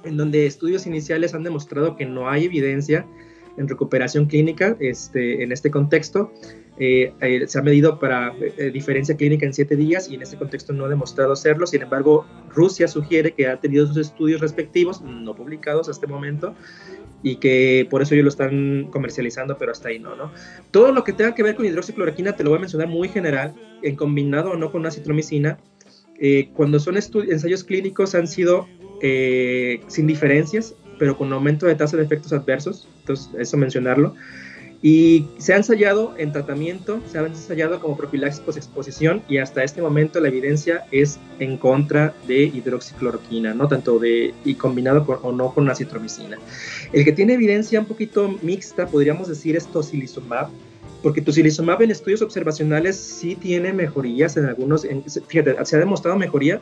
en donde estudios iniciales han demostrado que no hay evidencia en recuperación clínica este, en este contexto. Eh, eh, se ha medido para eh, diferencia clínica en siete días y en este contexto no ha demostrado hacerlo. Sin embargo, Rusia sugiere que ha tenido sus estudios respectivos, no publicados hasta este momento, y que por eso ellos lo están comercializando, pero hasta ahí no, ¿no? Todo lo que tenga que ver con hidroxicloroquina te lo voy a mencionar muy general, en combinado o no con acitromicina. cuando son ensayos clínicos han sido sin diferencias, pero con aumento de tasa de efectos adversos, entonces eso mencionarlo. Y se ha ensayado en tratamiento, se ha ensayado como profilaxis post-exposición y hasta este momento la evidencia es en contra de hidroxicloroquina, ¿no? Tanto de, y combinado con, o no con acitromicina. El que tiene evidencia un poquito mixta, podríamos decir, es tocilizumab, porque tocilizumab en estudios observacionales sí tiene mejorías en algunos, en, fíjate, se ha demostrado mejoría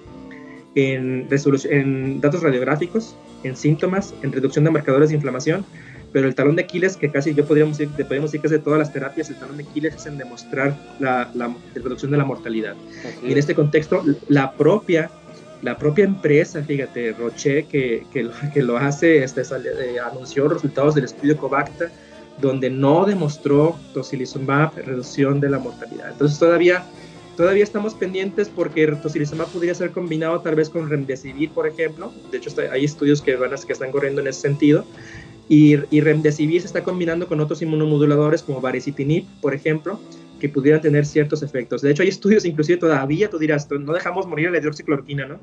en, en datos radiográficos, en síntomas, en reducción de marcadores de inflamación, pero el talón de Aquiles, que casi yo podríamos decir, podríamos decir que es de todas las terapias, el talón de Aquiles es en demostrar la, reducción de la mortalidad. Y en este contexto, la propia, la propia empresa, fíjate, Roche, que, que, lo, que lo hace, este, eh, anunció resultados del estudio Covacta, donde no demostró tocilizumab reducción de la mortalidad. Entonces todavía Todavía estamos pendientes porque tocilizumab podría ser combinado tal vez con remdesivir, por ejemplo. De hecho, hay estudios que, van a, que están corriendo en ese sentido. Y, y, remdesivir se está combinando con otros inmunomoduladores como baricitinib, por ejemplo, que pudieran tener ciertos efectos. De hecho, hay estudios, inclusive todavía, tú dirás, no dejamos morir la hidroxicloroquina, ¿no?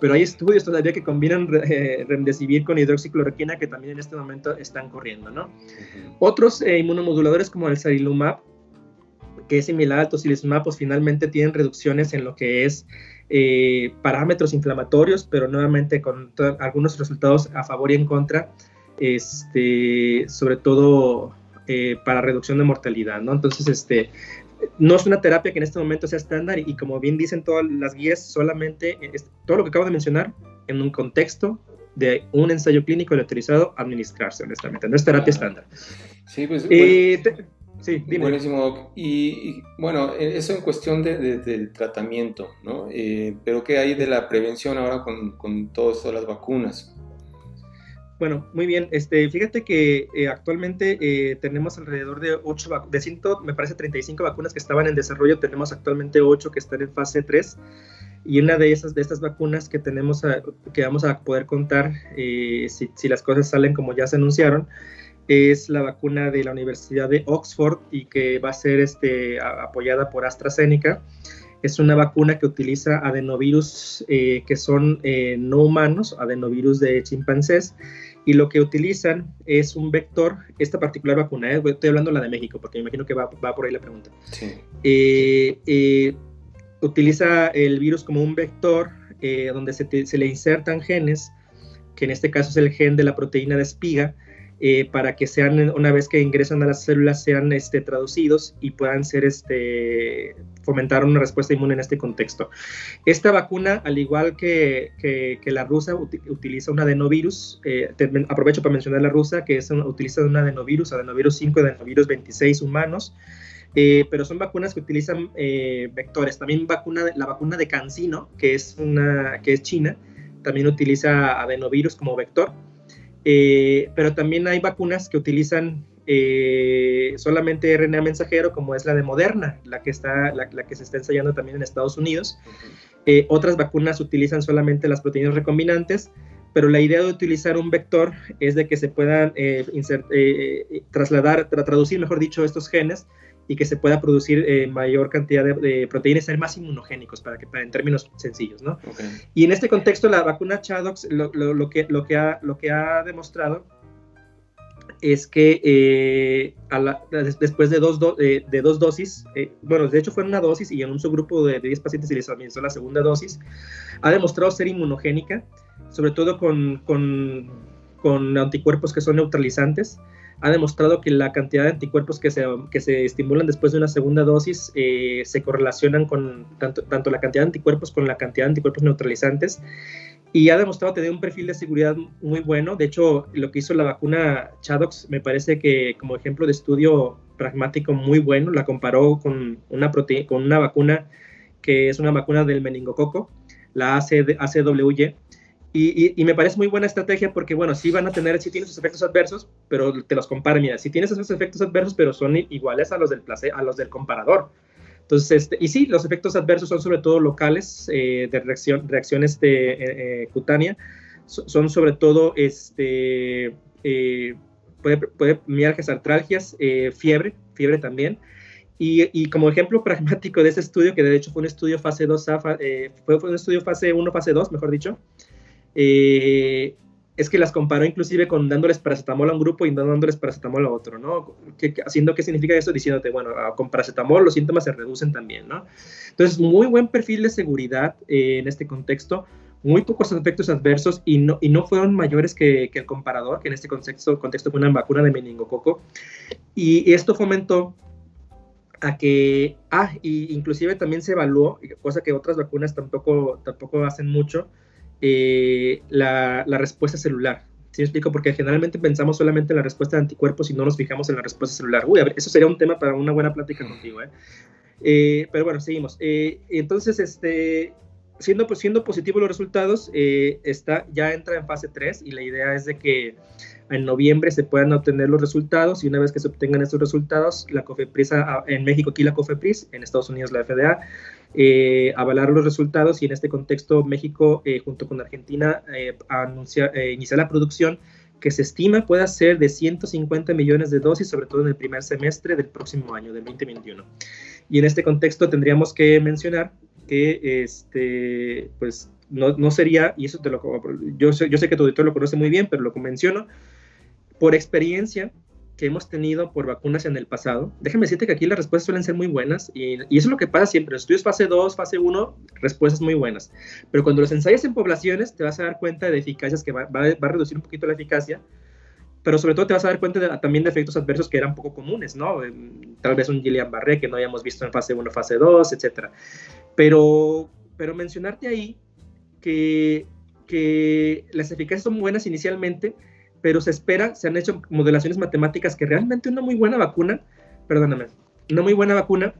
Pero hay estudios todavía que combinan eh, remdesivir con hidroxicloroquina que también en este momento están corriendo, ¿no? Otros eh, inmunomoduladores como el sarilumab que es similar al tocilizumab, pues finalmente tienen reducciones en lo que es eh, parámetros inflamatorios, pero nuevamente con algunos resultados a favor y en contra, este, sobre todo eh, para reducción de mortalidad, ¿no? Entonces, este, no es una terapia que en este momento sea estándar y, como bien dicen todas las guías, solamente todo lo que acabo de mencionar en un contexto de un ensayo clínico autorizado administrarse, honestamente. No es terapia estándar. Sí, pues. Eh, Sí, Buenísimo. Y, bueno, e, eso en cuestión de, del tratamiento, ¿no? Eh, pero ¿qué hay de la prevención ahora con, con todas las vacunas? Bueno, muy bien. Este, fíjate que eh, actualmente eh, tenemos alrededor de 8, de 100, me parece 35 vacunas que estaban en desarrollo. Tenemos actualmente 8 que están en fase 3. Y una de esas de estas vacunas que tenemos que vamos a poder contar si, si, las cosas salen como ya se anunciaron es la vacuna de la Universidad de Oxford y que va a ser este, apoyada por AstraZeneca. Es una vacuna que utiliza adenovirus eh, que son eh, no humanos, adenovirus de chimpancés, y lo que utilizan es un vector, esta particular vacuna, eh, estoy hablando de la de México, porque me imagino que va, por ahí la pregunta. utiliza el virus como un vector donde se, se le insertan genes, que en este caso es el gen de la proteína de espiga, eh, para que sean, una vez que ingresan a las células, sean este, traducidos y puedan ser, este, fomentar una respuesta inmune en este contexto. Esta vacuna, al igual que, que, la rusa, utiliza un adenovirus, eh, aprovecho para mencionar la rusa, que es utiliza un adenovirus, adenovirus 5 adenovirus 26 humanos, eh, pero son vacunas que utilizan vectores. También vacuna, la vacuna de CanSino, que es, una, que es china, también utiliza adenovirus como vector. Eh, pero también hay vacunas que utilizan eh, solamente RNA mensajero, como es la de Moderna, la que, está, la, que se está ensayando también en Estados Unidos. Eh, otras vacunas utilizan solamente las proteínas recombinantes, pero la idea de utilizar un vector es de que se puedan trasladar, traducir, mejor dicho, estos genes y que se pueda producir eh, mayor cantidad de, proteínas, ser más inmunogénicos, para que, para, en términos sencillos, ¿no? Y en este contexto, la vacuna Chadox lo, lo, que, lo, que, ha, lo que ha demostrado es que eh, después de dos, de dos dosis, eh, bueno, de hecho fue una dosis y en un subgrupo de, 10 pacientes se les administró la segunda dosis, ha demostrado ser inmunogénica, sobre todo con, con, con anticuerpos que son neutralizantes ha demostrado que la cantidad de anticuerpos que se, que se estimulan después de una segunda dosis eh, se correlacionan con tanto, tanto la cantidad de anticuerpos con la cantidad de anticuerpos neutralizantes y ha demostrado tener un perfil de seguridad muy bueno. De hecho, lo que hizo la vacuna Chadox me parece que como ejemplo de estudio pragmático muy bueno, la comparó con una, con una vacuna que es una vacuna del meningococo, la ACWY, Y, me parece muy buena estrategia porque, bueno, sí van a tener, sí tienen sus efectos adversos, pero te los comparan, mira, sí tienes esos efectos adversos, pero son iguales a los del, place, a los del comparador. Entonces, este, y sí, los efectos adversos son sobre todo locales eh, de reacción, reacciones de, eh, eh, cutánea, son sobre todo, este, puede, puede mialgias, artralgias, fiebre, fiebre también, y, como ejemplo [LAUGHS] pragmático de ese estudio, que de hecho fue un estudio fase 2, eh, fue, un estudio fase 1, fase 2, mejor dicho, eh, es que las comparó inclusive con dándoles paracetamol a un grupo y dándoles paracetamol a otro, ¿no? ¿Qué, haciendo qué significa eso? Diciéndote, bueno, con paracetamol los síntomas se reducen también, ¿no? Entonces, muy buen perfil de seguridad eh, en este contexto, muy pocos efectos adversos y no, y no fueron mayores que, que, el comparador, que en este contexto, contexto fue una vacuna de meningococo. Y esto fomentó a que, ah, y inclusive también se evaluó, cosa que otras vacunas tampoco, tampoco hacen mucho, eh, la, la, respuesta celular. ¿Sí me explico? Porque generalmente pensamos solamente en la respuesta de anticuerpos y no nos fijamos en la respuesta celular. Uy, a ver, eso sería un tema para una buena plática contigo, ¿eh? eh pero bueno, seguimos. Eh, entonces, este, siendo, pues, siendo positivos los resultados, está, ya entra en fase 3 y la idea es de que en noviembre se puedan obtener los resultados y una vez que se obtengan estos resultados, la COFEPRIS, en México aquí la COFEPRIS, en Estados Unidos la FDA, eh, avalar los resultados y en este contexto México eh, junto con Argentina eh, anuncia, iniciar la producción que se estima pueda ser de 150 millones de dosis, sobre todo en el primer semestre del próximo año, del 2021. Y en este contexto tendríamos que mencionar que este, pues, no, no sería, y eso te lo, yo sé, yo sé que tu auditor lo conoce muy bien, pero lo menciono, por experiencia que hemos tenido por vacunas en el pasado, déjame decirte que aquí las respuestas suelen ser muy buenas y, eso es lo que pasa siempre. En estudios fase 2, fase 1, respuestas muy buenas. Pero cuando los ensayas en poblaciones, te vas a dar cuenta de eficacias que va, va, a reducir un poquito la eficacia, pero sobre todo te vas a dar cuenta también de efectos adversos que eran poco comunes, ¿no? Tal vez un Guillain-Barré que no hayamos visto en fase 1, fase 2, etc. Pero, pero mencionarte ahí que, que las eficacias son buenas inicialmente, pero se espera, se han hecho modelaciones matemáticas que realmente una muy buena vacuna, perdóname, una muy buena vacuna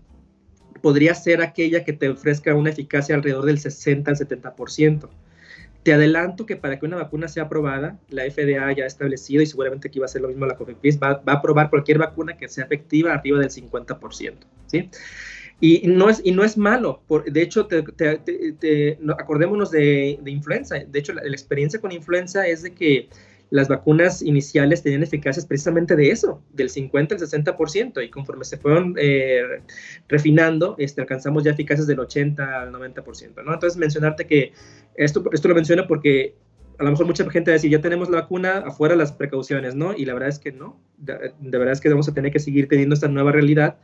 podría ser aquella que te ofrezca una eficacia alrededor del 60 al 70%. Te adelanto que para que una vacuna sea aprobada, la FDA ya ha establecido, y seguramente aquí va a ser lo mismo la COFEPRIS, va, va a aprobar cualquier vacuna que sea efectiva arriba del 50%, ¿sí? Y no es, y no es malo, por, de hecho, te, te, acordémonos de, de, influenza, de hecho, la, la experiencia con influenza es de que las vacunas iniciales tenían eficacias precisamente de eso, del 50 al 60%, y conforme se fueron eh, refinando, este, alcanzamos ya eficacias del 80 al 90%, ¿no? Entonces, mencionarte que esto, esto lo menciono porque a lo mejor mucha gente va a decir, ya tenemos la vacuna, afuera las precauciones, ¿no? Y la verdad es que no, de, de verdad es que vamos a tener que seguir teniendo esta nueva realidad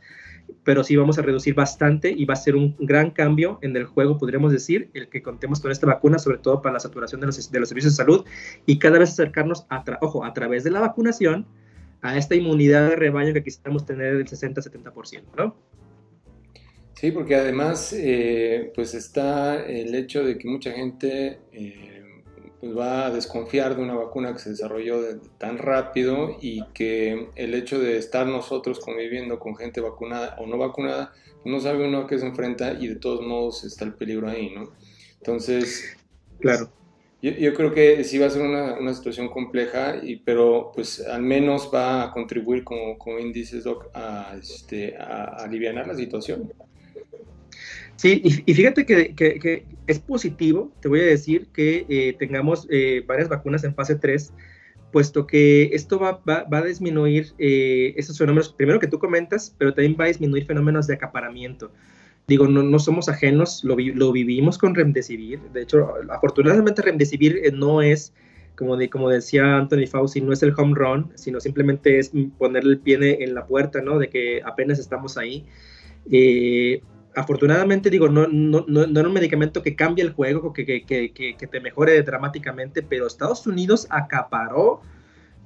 pero sí vamos a reducir bastante y va a ser un gran cambio en el juego, podríamos decir, el que contemos con esta vacuna, sobre todo para la saturación de los, de los servicios de salud y cada vez acercarnos, a ojo, a través de la vacunación, a esta inmunidad de rebaño que quisiéramos tener del 60-70%, ¿no? Sí, porque además, eh, pues está el hecho de que mucha gente... Eh, pues va a desconfiar de una vacuna que se desarrolló tan rápido y que el hecho de estar nosotros conviviendo con gente vacunada o no vacunada, no sabe uno a qué se enfrenta y de todos modos está el peligro ahí, ¿no? Entonces, claro. Yo, yo creo que sí va a ser una, una, situación compleja, y, pero pues al menos va a contribuir, como, como índices, Doc, a, este, a, a aliviar la situación. Sí, y, fíjate que, es positivo, te voy a decir, que eh, tengamos eh, varias vacunas en fase 3, puesto que esto va, a disminuir eh, esos fenómenos, primero que tú comentas, pero también va a disminuir fenómenos de acaparamiento. Digo, no, no somos ajenos, lo, lo, vivimos con Remdesivir. De hecho, afortunadamente Remdesivir no es, como, de, como decía Anthony Fauci, no es el home run, sino simplemente es ponerle el pie en la puerta, ¿no? De que apenas estamos ahí. Eh, afortunadamente, digo, no, no, no, no, era un medicamento que cambie el juego, que, que, que, que te mejore dramáticamente, pero Estados Unidos acaparó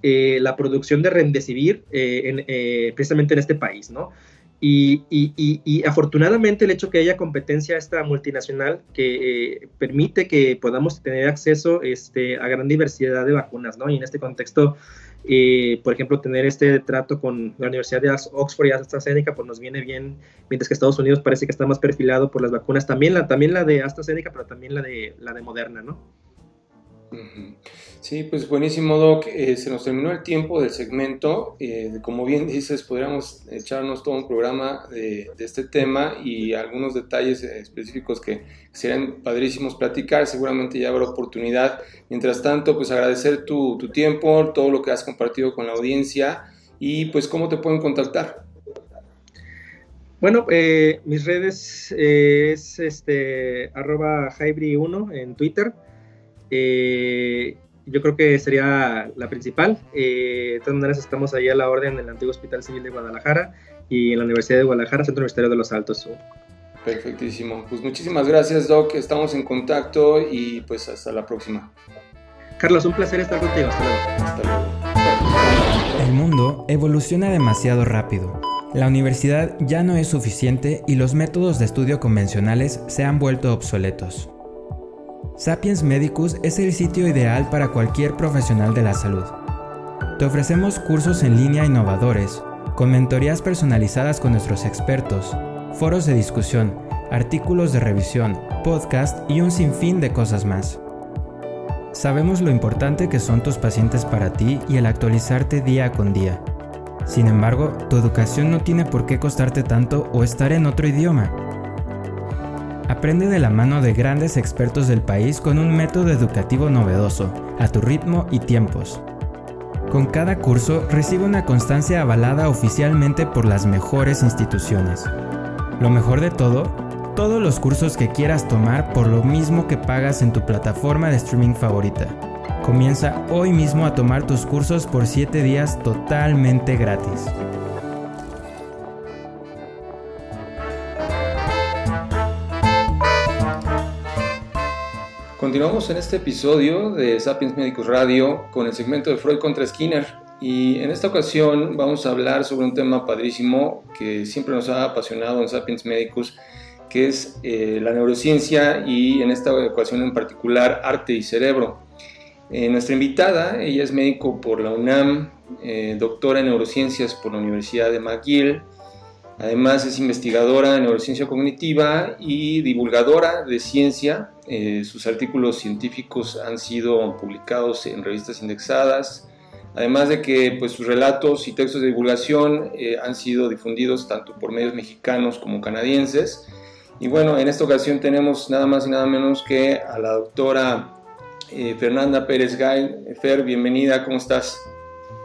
eh, la producción de Remdesivir eh, en, eh, precisamente en este país, ¿no? Y, y, y, afortunadamente el hecho que haya competencia esta multinacional que permite que podamos tener acceso este, a gran diversidad de vacunas, ¿no? Y en este contexto por ejemplo, tener este trato con la Universidad de Oxford y AstraZeneca, pues nos viene bien, mientras que Estados Unidos parece que está más perfilado por las vacunas, también la, también la de AstraZeneca, pero también la de, la de Moderna, ¿no? Sí, pues buenísimo, Doc. Eh, se nos terminó el tiempo del segmento. Eh, como bien dices, podríamos echarnos todo un programa de, este tema y algunos detalles específicos que serían padrísimos platicar. Seguramente ya habrá oportunidad. Mientras tanto, pues agradecer tu, tiempo, todo lo que has compartido con la audiencia y pues cómo te pueden contactar. Bueno, eh, mis redes es este arroba 1 en Twitter. Eh, yo creo que sería la principal. Eh, de todas maneras, estamos ahí a la orden en el antiguo Hospital Civil de Guadalajara y en la Universidad de Guadalajara, Centro Universitario de los Altos. Perfectísimo. Pues muchísimas gracias, Doc. Estamos en contacto y pues hasta la próxima. Carlos, un placer estar contigo. Hasta luego. Hasta luego. El mundo evoluciona demasiado rápido. La universidad ya no es suficiente y los métodos de estudio convencionales se han vuelto obsoletos. Sapiens Medicus es el sitio ideal para cualquier profesional de la salud. Te ofrecemos cursos en línea innovadores, con mentorías personalizadas con nuestros expertos, foros de discusión, artículos de revisión, podcast y un sinfín de cosas más. Sabemos lo importante que son tus pacientes para ti y el actualizarte día con día. Sin embargo, tu educación no tiene por qué costarte tanto o estar en otro idioma. Aprende de la mano de grandes expertos del país con un método educativo novedoso, a tu ritmo y tiempos. Con cada curso recibe una constancia avalada oficialmente por las mejores instituciones. Lo mejor de todo, todos los cursos que quieras tomar por lo mismo que pagas en tu plataforma de streaming favorita. Comienza hoy mismo a tomar tus cursos por 7 días totalmente gratis. Continuamos en este episodio de Sapiens Medicus Radio con el segmento de Freud contra Skinner. Y en esta ocasión vamos a hablar sobre un tema padrísimo que siempre nos ha apasionado en Sapiens Medicus, que es eh, la neurociencia y en esta ocasión en particular arte y cerebro. Eh, nuestra invitada, ella es médico por la UNAM, eh, doctora en neurociencias por la Universidad de McGill, Además es investigadora en neurociencia cognitiva y divulgadora de ciencia. Eh, sus artículos científicos han sido publicados en revistas indexadas. Además de que pues, sus relatos y textos de divulgación eh, han sido difundidos tanto por medios mexicanos como canadienses. Y bueno, en esta ocasión tenemos nada más y nada menos que a la doctora eh, Fernanda Pérez Gay. Fer, bienvenida, ¿cómo estás?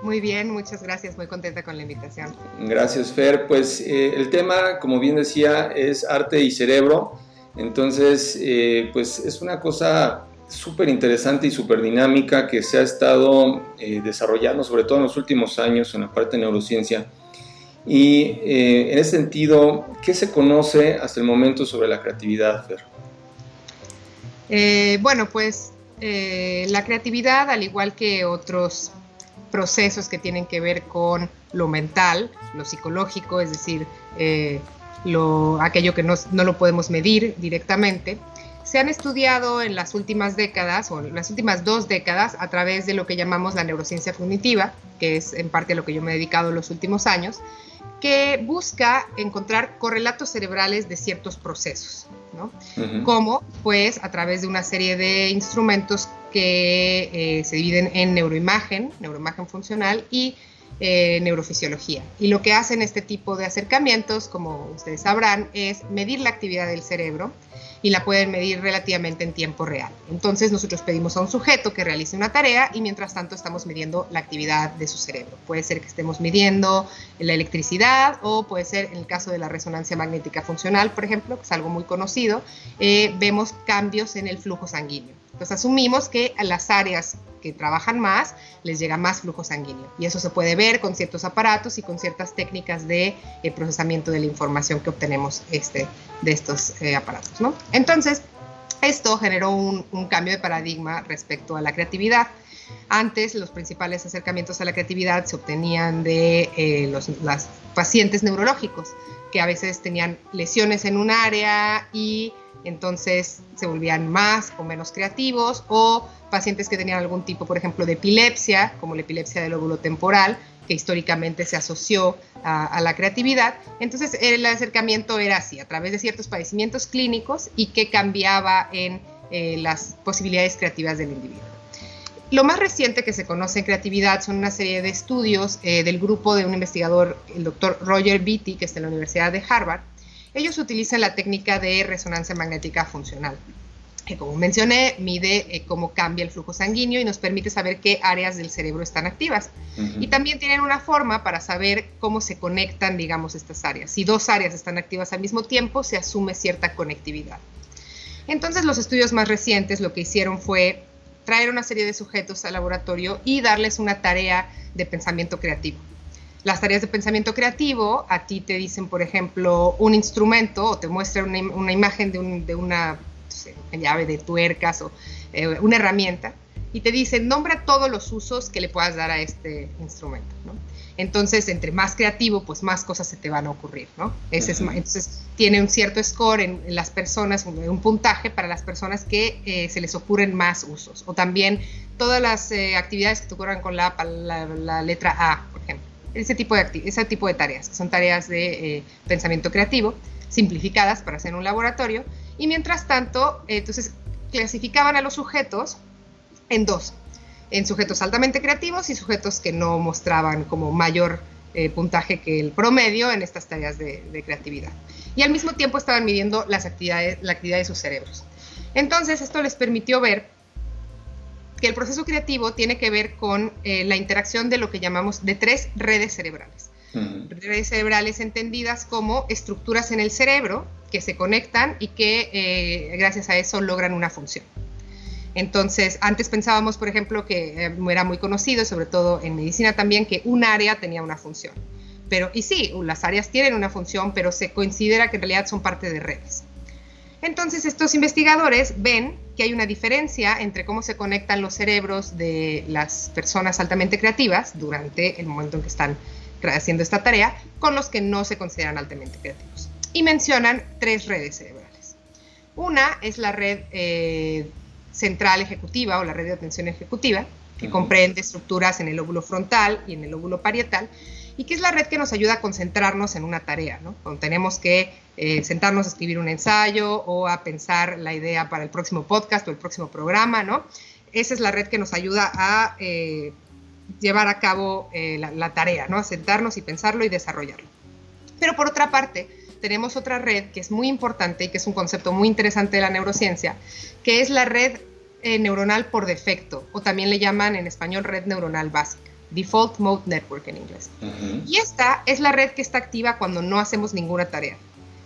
Muy bien, muchas gracias, muy contenta con la invitación. Gracias, Fer. Pues eh, el tema, como bien decía, es arte y cerebro. Entonces, eh, pues es una cosa súper interesante y súper dinámica que se ha estado eh, desarrollando, sobre todo en los últimos años, en la parte de neurociencia. Y en ese sentido, ¿qué se conoce hasta el momento sobre la creatividad, Fer? bueno, pues la creatividad, al igual que otros procesos que tienen que ver con lo mental, lo psicológico, es decir, eh, lo, aquello que no, no, lo podemos medir directamente, se han estudiado en las últimas décadas o en las últimas dos décadas a través de lo que llamamos la neurociencia cognitiva, que es en parte a lo que yo me he dedicado los últimos años, que busca encontrar correlatos cerebrales de ciertos procesos, ¿no? Como, pues, a través de una serie de instrumentos que eh, se dividen en neuroimagen, neuroimagen funcional y eh, neurofisiología. Y lo que hacen este tipo de acercamientos, como ustedes sabrán, es medir la actividad del cerebro y la pueden medir relativamente en tiempo real. Entonces nosotros pedimos a un sujeto que realice una tarea y mientras tanto estamos midiendo la actividad de su cerebro. Puede ser que estemos midiendo la electricidad o puede ser en el caso de la resonancia magnética funcional, por ejemplo, que es algo muy conocido, eh, vemos cambios en el flujo sanguíneo. Entonces asumimos que a las áreas que trabajan más les llega más flujo sanguíneo y eso se puede ver con ciertos aparatos y con ciertas técnicas de eh, procesamiento de la información que obtenemos este, de estos eh, aparatos. ¿no? Entonces, esto generó un, cambio de paradigma respecto a la creatividad. Antes los principales acercamientos a la creatividad se obtenían de eh, los pacientes neurológicos, que a veces tenían lesiones en un área y entonces se volvían más o menos creativos, o pacientes que tenían algún tipo, por ejemplo, de epilepsia, como la epilepsia del óvulo temporal, que históricamente se asoció a, la creatividad. Entonces el acercamiento era así, a través de ciertos padecimientos clínicos y que cambiaba en eh, las posibilidades creativas del individuo. lo más reciente que se conoce en creatividad son una serie de estudios eh, del grupo de un investigador, el doctor Roger Beatty, que está en la Universidad de Harvard. Ellos utilizan la técnica de resonancia magnética funcional, que como mencioné, mide eh, cómo cambia el flujo sanguíneo y nos permite saber qué áreas del cerebro están activas. Y también tienen una forma para saber cómo se conectan, digamos, estas áreas. Si dos áreas están activas al mismo tiempo, se asume cierta conectividad. Entonces los estudios más recientes lo que hicieron fue traer una serie de sujetos al laboratorio y darles una tarea de pensamiento creativo. Las tareas de pensamiento creativo a ti te dicen, por ejemplo, un instrumento o te muestran una, imagen de, una llave de tuercas o eh, una herramienta y te dicen, nombra todos los usos que le puedas dar a este instrumento. ¿no? Entonces, entre más creativo, pues más cosas se te van a ocurrir, ¿no? Ese es, entonces, tiene un cierto score en, las personas, un, puntaje para las personas que eh, se les ocurren más usos. O también todas las eh, actividades que te ocurran con la, la, letra A, por ejemplo. Ese tipo de, ese tipo de tareas, son tareas de eh, pensamiento creativo, simplificadas para hacer un laboratorio. Y mientras tanto, entonces, clasificaban a los sujetos en dos en sujetos altamente creativos y sujetos que no mostraban como mayor eh, puntaje que el promedio en estas tareas de, creatividad. Y al mismo tiempo estaban midiendo las actividades, la actividad de sus cerebros. Entonces esto les permitió ver que el proceso creativo tiene que ver con eh, la interacción de lo que llamamos de tres redes cerebrales. Redes cerebrales entendidas como estructuras en el cerebro que se conectan y que eh, gracias a eso logran una función. Entonces, antes pensábamos, por ejemplo, que eh, era muy conocido, sobre todo en medicina también, que un área tenía una función. Pero, y sí, las áreas tienen una función, pero se considera que en realidad son parte de redes. Entonces, estos investigadores ven que hay una diferencia entre cómo se conectan los cerebros de las personas altamente creativas durante el momento en que están haciendo esta tarea con los que no se consideran altamente creativos. Y mencionan tres redes cerebrales. Una es la red eh, central ejecutiva o la red de atención ejecutiva, que comprende estructuras en el lóbulo frontal y en el lóbulo parietal, y que es la red que nos ayuda a concentrarnos en una tarea, ¿no? Cuando tenemos que eh, sentarnos a escribir un ensayo o a pensar la idea para el próximo podcast o el próximo programa, ¿no? Esa es la red que nos ayuda a eh, llevar a cabo eh, la, la, tarea, ¿no? A sentarnos y pensarlo y desarrollarlo. Pero por otra parte, tenemos otra red que es muy importante y que es un concepto muy interesante de la neurociencia, que es la red neuronal por defecto, o también le llaman en español red neuronal básica, Default Mode Network en inglés. Y esta es la red que está activa cuando no hacemos ninguna tarea,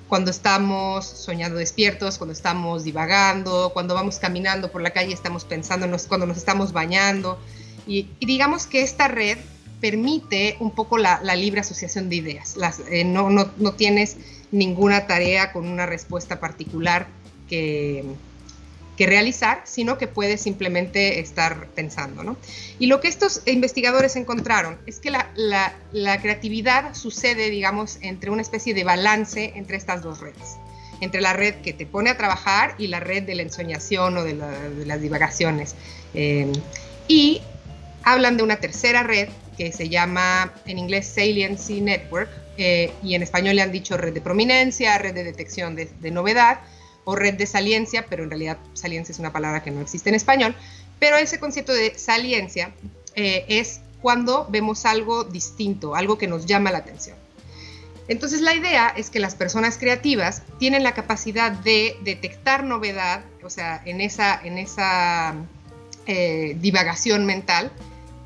cuando estamos soñando despiertos, cuando estamos divagando, cuando vamos caminando por la calle, estamos pensando, cuando nos estamos bañando. Y, digamos que esta red permite un poco la, libre asociación de ideas. Eh, no, no, no tienes ninguna tarea con una respuesta particular que, que realizar, sino que puede simplemente estar pensando. ¿no? Y lo que estos investigadores encontraron es que la, creatividad sucede, digamos, entre una especie de balance entre estas dos redes, entre la red que te pone a trabajar y la red de la ensoñación o de, las divagaciones. Eh, y hablan de una tercera red que se llama en inglés Saliency Network eh, y en español le han dicho red de prominencia, red de detección de, de novedad o red de saliencia, pero en realidad saliencia es una palabra que no existe en español, pero ese concepto de saliencia eh, es cuando vemos algo distinto, algo que nos llama la atención. Entonces la idea es que las personas creativas tienen la capacidad de detectar novedad, o sea, en esa, en esa eh, divagación mental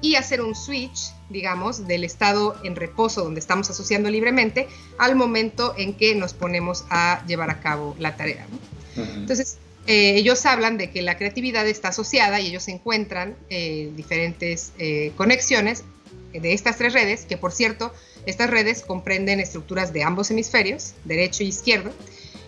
y hacer un switch, digamos, del estado en reposo donde estamos asociando libremente al momento en que nos ponemos a llevar a cabo la tarea. Entonces, eh, ellos hablan de que la creatividad está asociada y ellos encuentran eh, diferentes eh, conexiones de estas tres redes, que por cierto, estas redes comprenden estructuras de ambos hemisferios, derecho e izquierdo,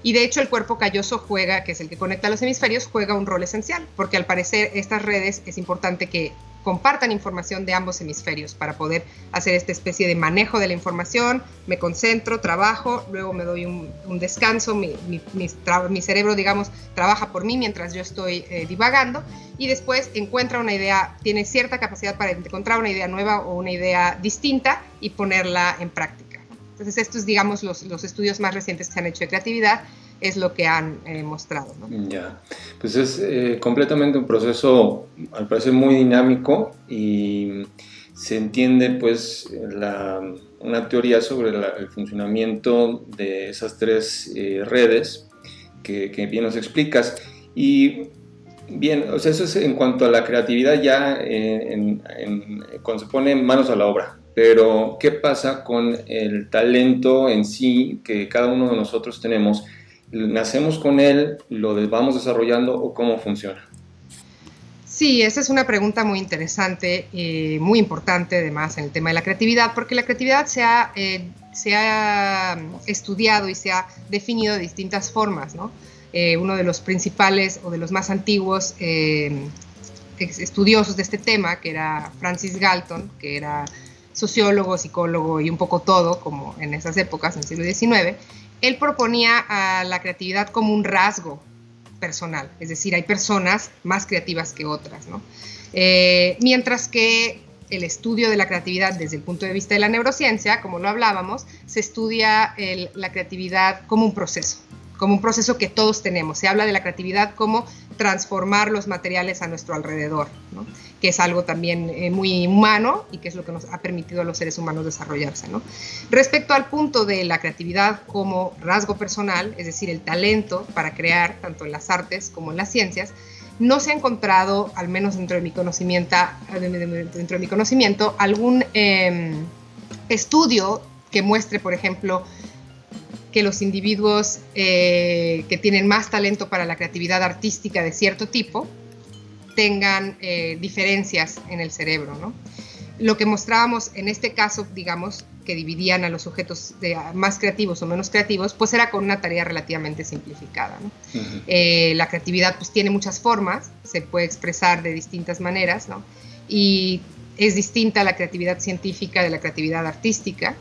y de hecho el cuerpo calloso juega, que es el que conecta los hemisferios, juega un rol esencial, porque al parecer estas redes es importante que compartan información de ambos hemisferios para poder hacer esta especie de manejo de la información. Me concentro, trabajo, luego me doy un, descanso, mi, cerebro, digamos, trabaja por mí mientras yo estoy eh, divagando y después encuentra una idea, tiene cierta capacidad para encontrar una idea nueva o una idea distinta y ponerla en práctica. Entonces, estos, digamos, los, los estudios más recientes que se han hecho de creatividad es lo que han eh, mostrado. Ya, pues es eh, completamente un proceso, al parecer, muy dinámico y se entiende pues la, una teoría sobre el funcionamiento de esas tres eh, redes que, bien nos explicas. Y bien, o sea, eso es en cuanto a la creatividad ya en, cuando se pone manos a la obra. Pero, ¿qué pasa con el talento en sí que cada uno de nosotros tenemos? ¿Nacemos con él? ¿Lo vamos desarrollando o cómo funciona? Sí, esa es una pregunta muy interesante y muy importante además en el tema de la creatividad, porque la creatividad se ha, eh, se ha estudiado y se ha definido de distintas formas. ¿no? Eh, uno de los principales o de los más antiguos eh, estudiosos de este tema, que era Francis Galton, que era sociólogo, psicólogo y un poco todo, como en esas épocas, en el siglo XIX, él proponía a la creatividad como un rasgo personal, es decir, hay personas más creativas que otras, ¿no? Eh, mientras que el estudio de la creatividad desde el punto de vista de la neurociencia, como lo hablábamos, se estudia la creatividad como un proceso, como un proceso que todos tenemos. Se habla de la creatividad como transformar los materiales a nuestro alrededor, que es algo también eh, muy humano y que es lo que nos ha permitido a los seres humanos desarrollarse. Respecto al punto de la creatividad como rasgo personal, es decir, el talento para crear, tanto en las artes como en las ciencias, no se ha encontrado, al menos dentro de mi conocimiento, dentro de mi conocimiento algún em, estudio que muestre, por ejemplo, que los individuos eh, que tienen más talento para la creatividad artística de cierto tipo tengan eh, diferencias en el cerebro. ¿no? Lo que mostrábamos en este caso, digamos, que dividían a los sujetos de, más creativos o menos creativos, pues era con una tarea relativamente simplificada. ¿no? Eh, la creatividad pues tiene muchas formas, se puede expresar de distintas maneras, ¿no? y es distinta la creatividad científica de la creatividad artística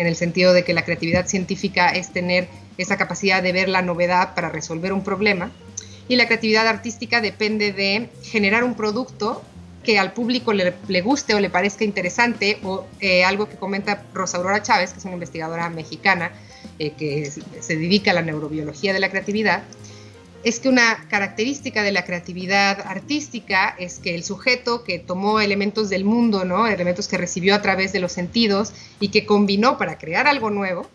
en el sentido de que la creatividad científica es tener esa capacidad de ver la novedad para resolver un problema, y la creatividad artística depende de generar un producto que al público le, guste o le parezca interesante, o eh, algo que comenta Rosa Aurora Chávez, que es una investigadora mexicana eh, que se dedica a la neurobiología de la creatividad, es que una característica de la creatividad artística es que el sujeto que tomó elementos del mundo, ¿no? elementos que recibió a través de los sentidos y que combinó para crear algo nuevo,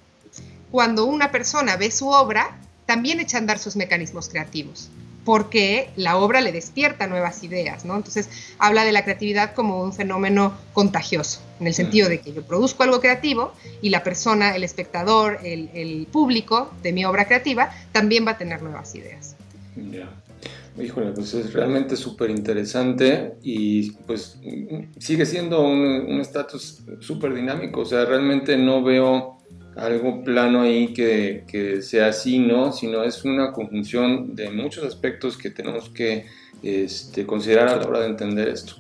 cuando una persona ve su obra, también echa a andar sus mecanismos creativos, porque la obra le despierta nuevas ideas, ¿no? Entonces habla de la creatividad como un fenómeno contagioso, en el sentido de que yo produzco algo creativo y la persona, el espectador, el, el público de mi obra creativa también va a tener nuevas ideas. Ya. Híjole, pues es realmente súper interesante y pues sigue siendo un estatus súper dinámico, o sea, realmente no veo algo plano ahí que, que, sea así, ¿no? Sino es una conjunción de muchos aspectos que tenemos que este, considerar a la hora de entender esto.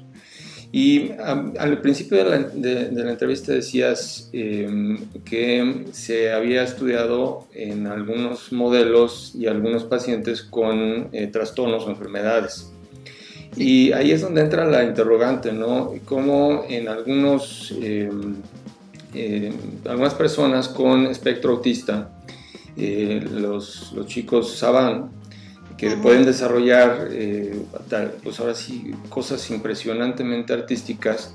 Y al principio de la, entrevista decías em, que se había estudiado en algunos modelos y algunos pacientes con eh, trastornos o enfermedades. Y ahí es donde entra la interrogante, ¿no? Cómo en algunos, em, em, algunas personas con espectro autista, eh, los, los chicos saban, que pueden desarrollar, eh, pues ahora sí, cosas impresionantemente artísticas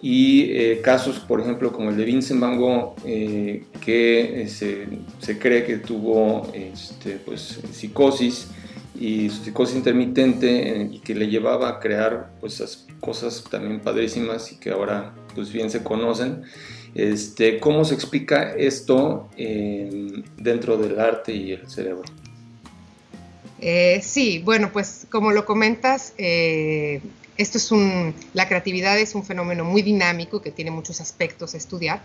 y eh, casos, por ejemplo, como el de Vincent Van Gogh, eh, que se, se, cree que tuvo este, pues, psicosis y psicosis intermitente y que le llevaba a crear pues, esas cosas también padrísimas y que ahora pues bien se conocen. Este, ¿Cómo se explica esto dentro del arte y el cerebro? Eh, sí, bueno, pues como lo comentas, eh, esto es la creatividad es un fenómeno muy dinámico que tiene muchos aspectos a estudiar.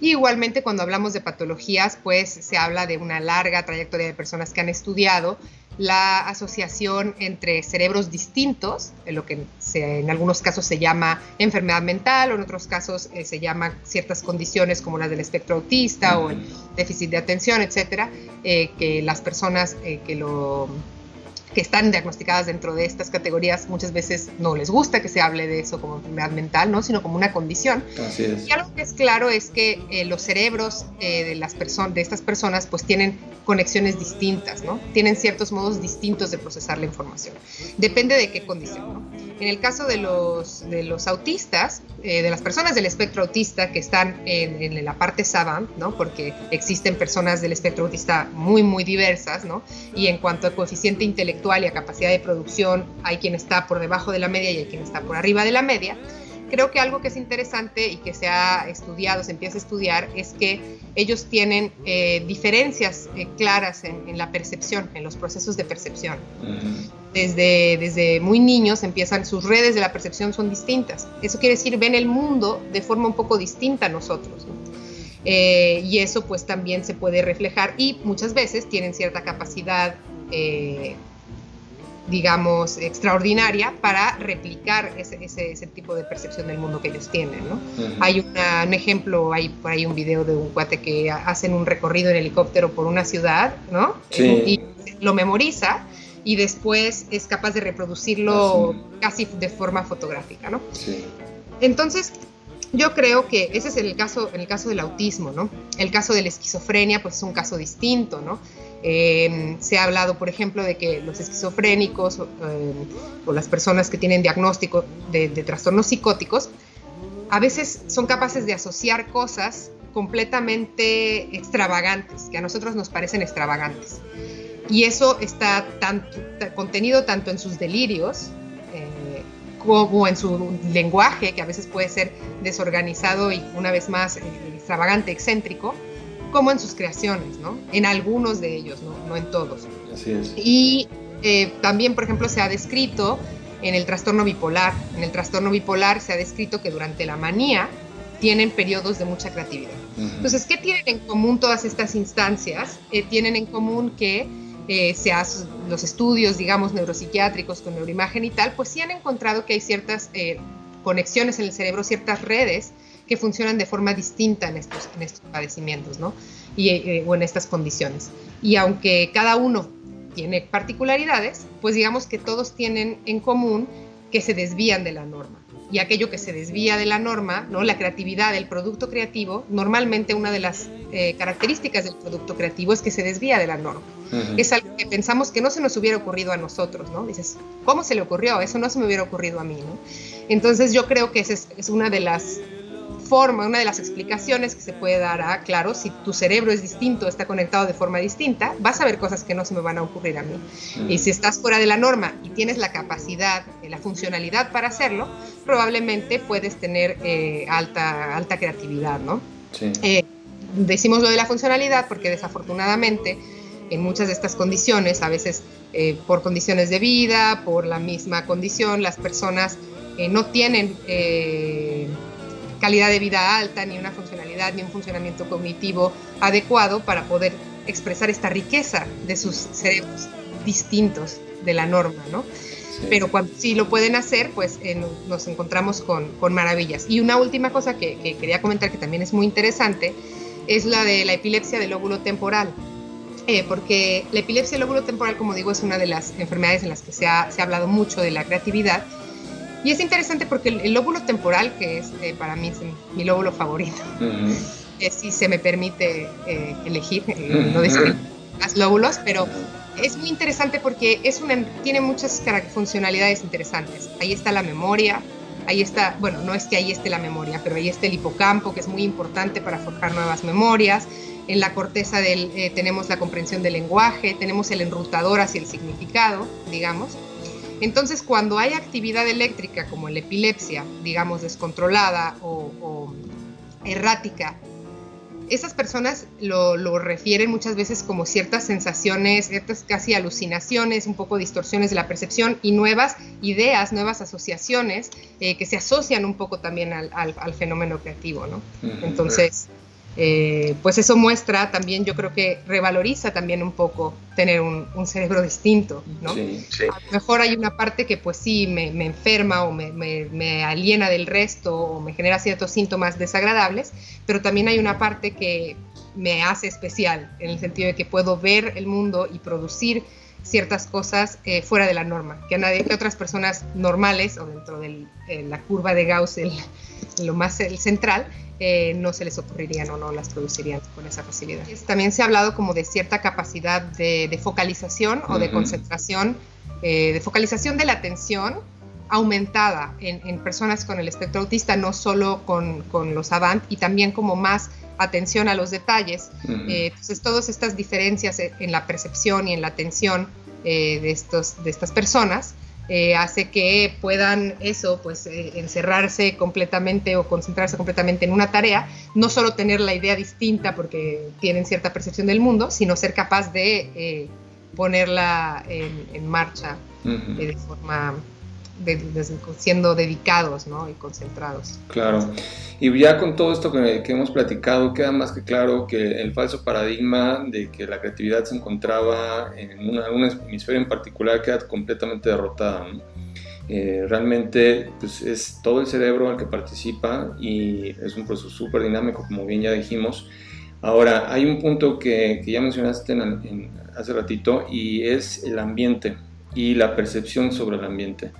Y igualmente cuando hablamos de patologías, pues se habla de una larga trayectoria de personas que han estudiado la asociación entre cerebros distintos, en lo que en algunos casos se llama enfermedad mental o en otros casos eh, se llama ciertas condiciones como las del espectro autista o el déficit de atención, etcétera, que las personas que lo que están diagnosticadas dentro de estas categorías muchas veces no les gusta que se hable de eso como enfermedad mental, ¿no? sino como una condición. Así es. Y algo que es claro es que eh, los cerebros eh, de, las de estas personas pues tienen conexiones distintas, ¿no? tienen ciertos modos distintos de procesar la información. Depende de qué condición. ¿no? En el caso de los, de los autistas, eh, de las personas del espectro autista que están en, en, la parte savant, ¿no? porque existen personas del espectro autista muy, muy diversas, ¿no? y en cuanto a coeficiente intelectual y a capacidad de producción, hay quien está por debajo de la media y hay quien está por arriba de la media creo que algo que es interesante y que se ha estudiado, se empieza a estudiar, es que ellos tienen eh, diferencias eh, claras en, la percepción, en los procesos de percepción. desde, desde muy niños empiezan, sus redes de la percepción son distintas. Eso quiere decir, ven el mundo de forma un poco distinta a nosotros. Eh, y eso pues también se puede reflejar y muchas veces tienen cierta capacidad digamos, extraordinaria para replicar ese, ese, tipo de percepción del mundo que ellos tienen, ¿no? Hay un ejemplo, hay por ahí un video de un cuate que hacen un recorrido en helicóptero por una ciudad, ¿no? Y lo memoriza y después es capaz de reproducirlo ah, casi de forma fotográfica, ¿no? Sí. Entonces, yo creo que ese es el caso, el caso del autismo, ¿no? El caso de la esquizofrenia, pues es un caso distinto, ¿no? Eh, se ha hablado, por ejemplo, de que los esquizofrénicos eh, o las personas que tienen diagnóstico de, trastornos psicóticos a veces son capaces de asociar cosas completamente extravagantes, que a nosotros nos parecen extravagantes. Y eso está contenido tanto en sus delirios eh, como en su lenguaje, que a veces puede ser desorganizado y una vez más extravagante, excéntrico, como en sus creaciones, ¿no? En algunos de ellos, no, en todos. Así es. Y eh, también, por ejemplo, se ha descrito en el trastorno bipolar. En el trastorno bipolar se ha descrito que durante la manía tienen periodos de mucha creatividad. Entonces, ¿qué tienen en común todas estas instancias? Eh, tienen en común que eh, se hacen los estudios, digamos, neuropsiquiátricos con neuroimagen y tal, pues sí han encontrado que hay ciertas conexiones en el cerebro, ciertas redes que funcionan de forma distinta en estos, en estos padecimientos, ¿no? Y, eh, o en estas condiciones. Y aunque cada uno tiene particularidades, pues digamos que todos tienen en común que se desvían de la norma. Y aquello que se desvía de la norma, ¿no? la creatividad, el producto creativo, normalmente una de las eh, características del producto creativo es que se desvía de la norma. Es algo que pensamos que no se nos hubiera ocurrido a nosotros, ¿no? Dices, ¿cómo se le ocurrió? Eso no se me hubiera ocurrido a mí, ¿no? Entonces yo creo que esa es, es una de las forma, una de las explicaciones que se puede dar a, claro, si tu cerebro es distinto, está conectado de forma distinta, vas a ver cosas que no se me van a ocurrir a mí. Y si estás fuera de la norma y tienes la capacidad, eh, la funcionalidad para hacerlo, probablemente puedes tener eh, alta, alta creatividad, ¿no? Eh, decimos lo de la funcionalidad porque desafortunadamente en muchas de estas condiciones, a veces por condiciones de vida, por la misma condición, las personas no tienen calidad de vida alta, ni una funcionalidad, ni un funcionamiento cognitivo adecuado para poder expresar esta riqueza de sus cerebros distintos de la norma, ¿no? Pero cuando sí lo pueden hacer, pues eh, nos encontramos con, con, maravillas. Y una última cosa que, quería comentar que también es muy interesante es la de la epilepsia del lóbulo temporal. Eh, porque la epilepsia del lóbulo temporal, como digo, es una de las enfermedades en las que se ha, se ha hablado mucho de la creatividad y es interesante porque el, lóbulo temporal, que es eh, para mí es mi lóbulo favorito, [LAUGHS] si se me permite eh, elegir, eh, no decir más lóbulos, pero es muy interesante porque es una, tiene muchas funcionalidades interesantes. Ahí está la memoria, ahí está, bueno, no es que ahí esté la memoria, pero ahí está el hipocampo, que es muy importante para forjar nuevas memorias. En la corteza del, tenemos la comprensión del lenguaje, tenemos el enrutador hacia el significado, digamos. Entonces, cuando hay actividad eléctrica como la epilepsia, digamos, descontrolada o, errática, esas personas lo, refieren muchas veces como ciertas sensaciones, ciertas casi alucinaciones, un poco distorsiones de la percepción y nuevas ideas, nuevas asociaciones eh, que se asocian un poco también al, fenómeno creativo, ¿no? Entonces, eh, pues eso muestra también, yo creo que revaloriza también un poco tener un, cerebro distinto, ¿no? Sí, A lo mejor hay una parte que pues sí me, enferma o me, aliena del resto o me genera ciertos síntomas desagradables, pero también hay una parte que me hace especial en el sentido de que puedo ver el mundo y producir ciertas cosas eh, fuera de la norma, que a nadie, que otras personas normales o dentro de la curva de Gauss, el, lo más el central, eh, no se les ocurrirían o no las producirían con esa facilidad. También se ha hablado como de cierta capacidad de, focalización o de concentración, eh, de focalización de la atención aumentada en, personas con el espectro autista, no solo con, con, los avant, y también como más atención a los detalles. Eh, entonces, todas estas diferencias en la percepción y en la atención de, estos, de estas personas eh, hace que puedan eso, pues eh, encerrarse completamente o concentrarse completamente en una tarea, no solo tener la idea distinta porque tienen cierta percepción del mundo, sino ser capaz de eh, ponerla en, marcha de forma siendo dedicados ¿no? y concentrados. Claro. Y ya con todo esto que, hemos platicado, queda más que claro que el falso paradigma de que la creatividad se encontraba en una, una hemisferio en particular queda completamente derrotada. Eh, realmente pues, es todo el cerebro el que participa y es un proceso súper dinámico, como bien ya dijimos. Ahora, hay un punto que, que ya mencionaste en, hace ratito y es el ambiente y la percepción sobre el ambiente.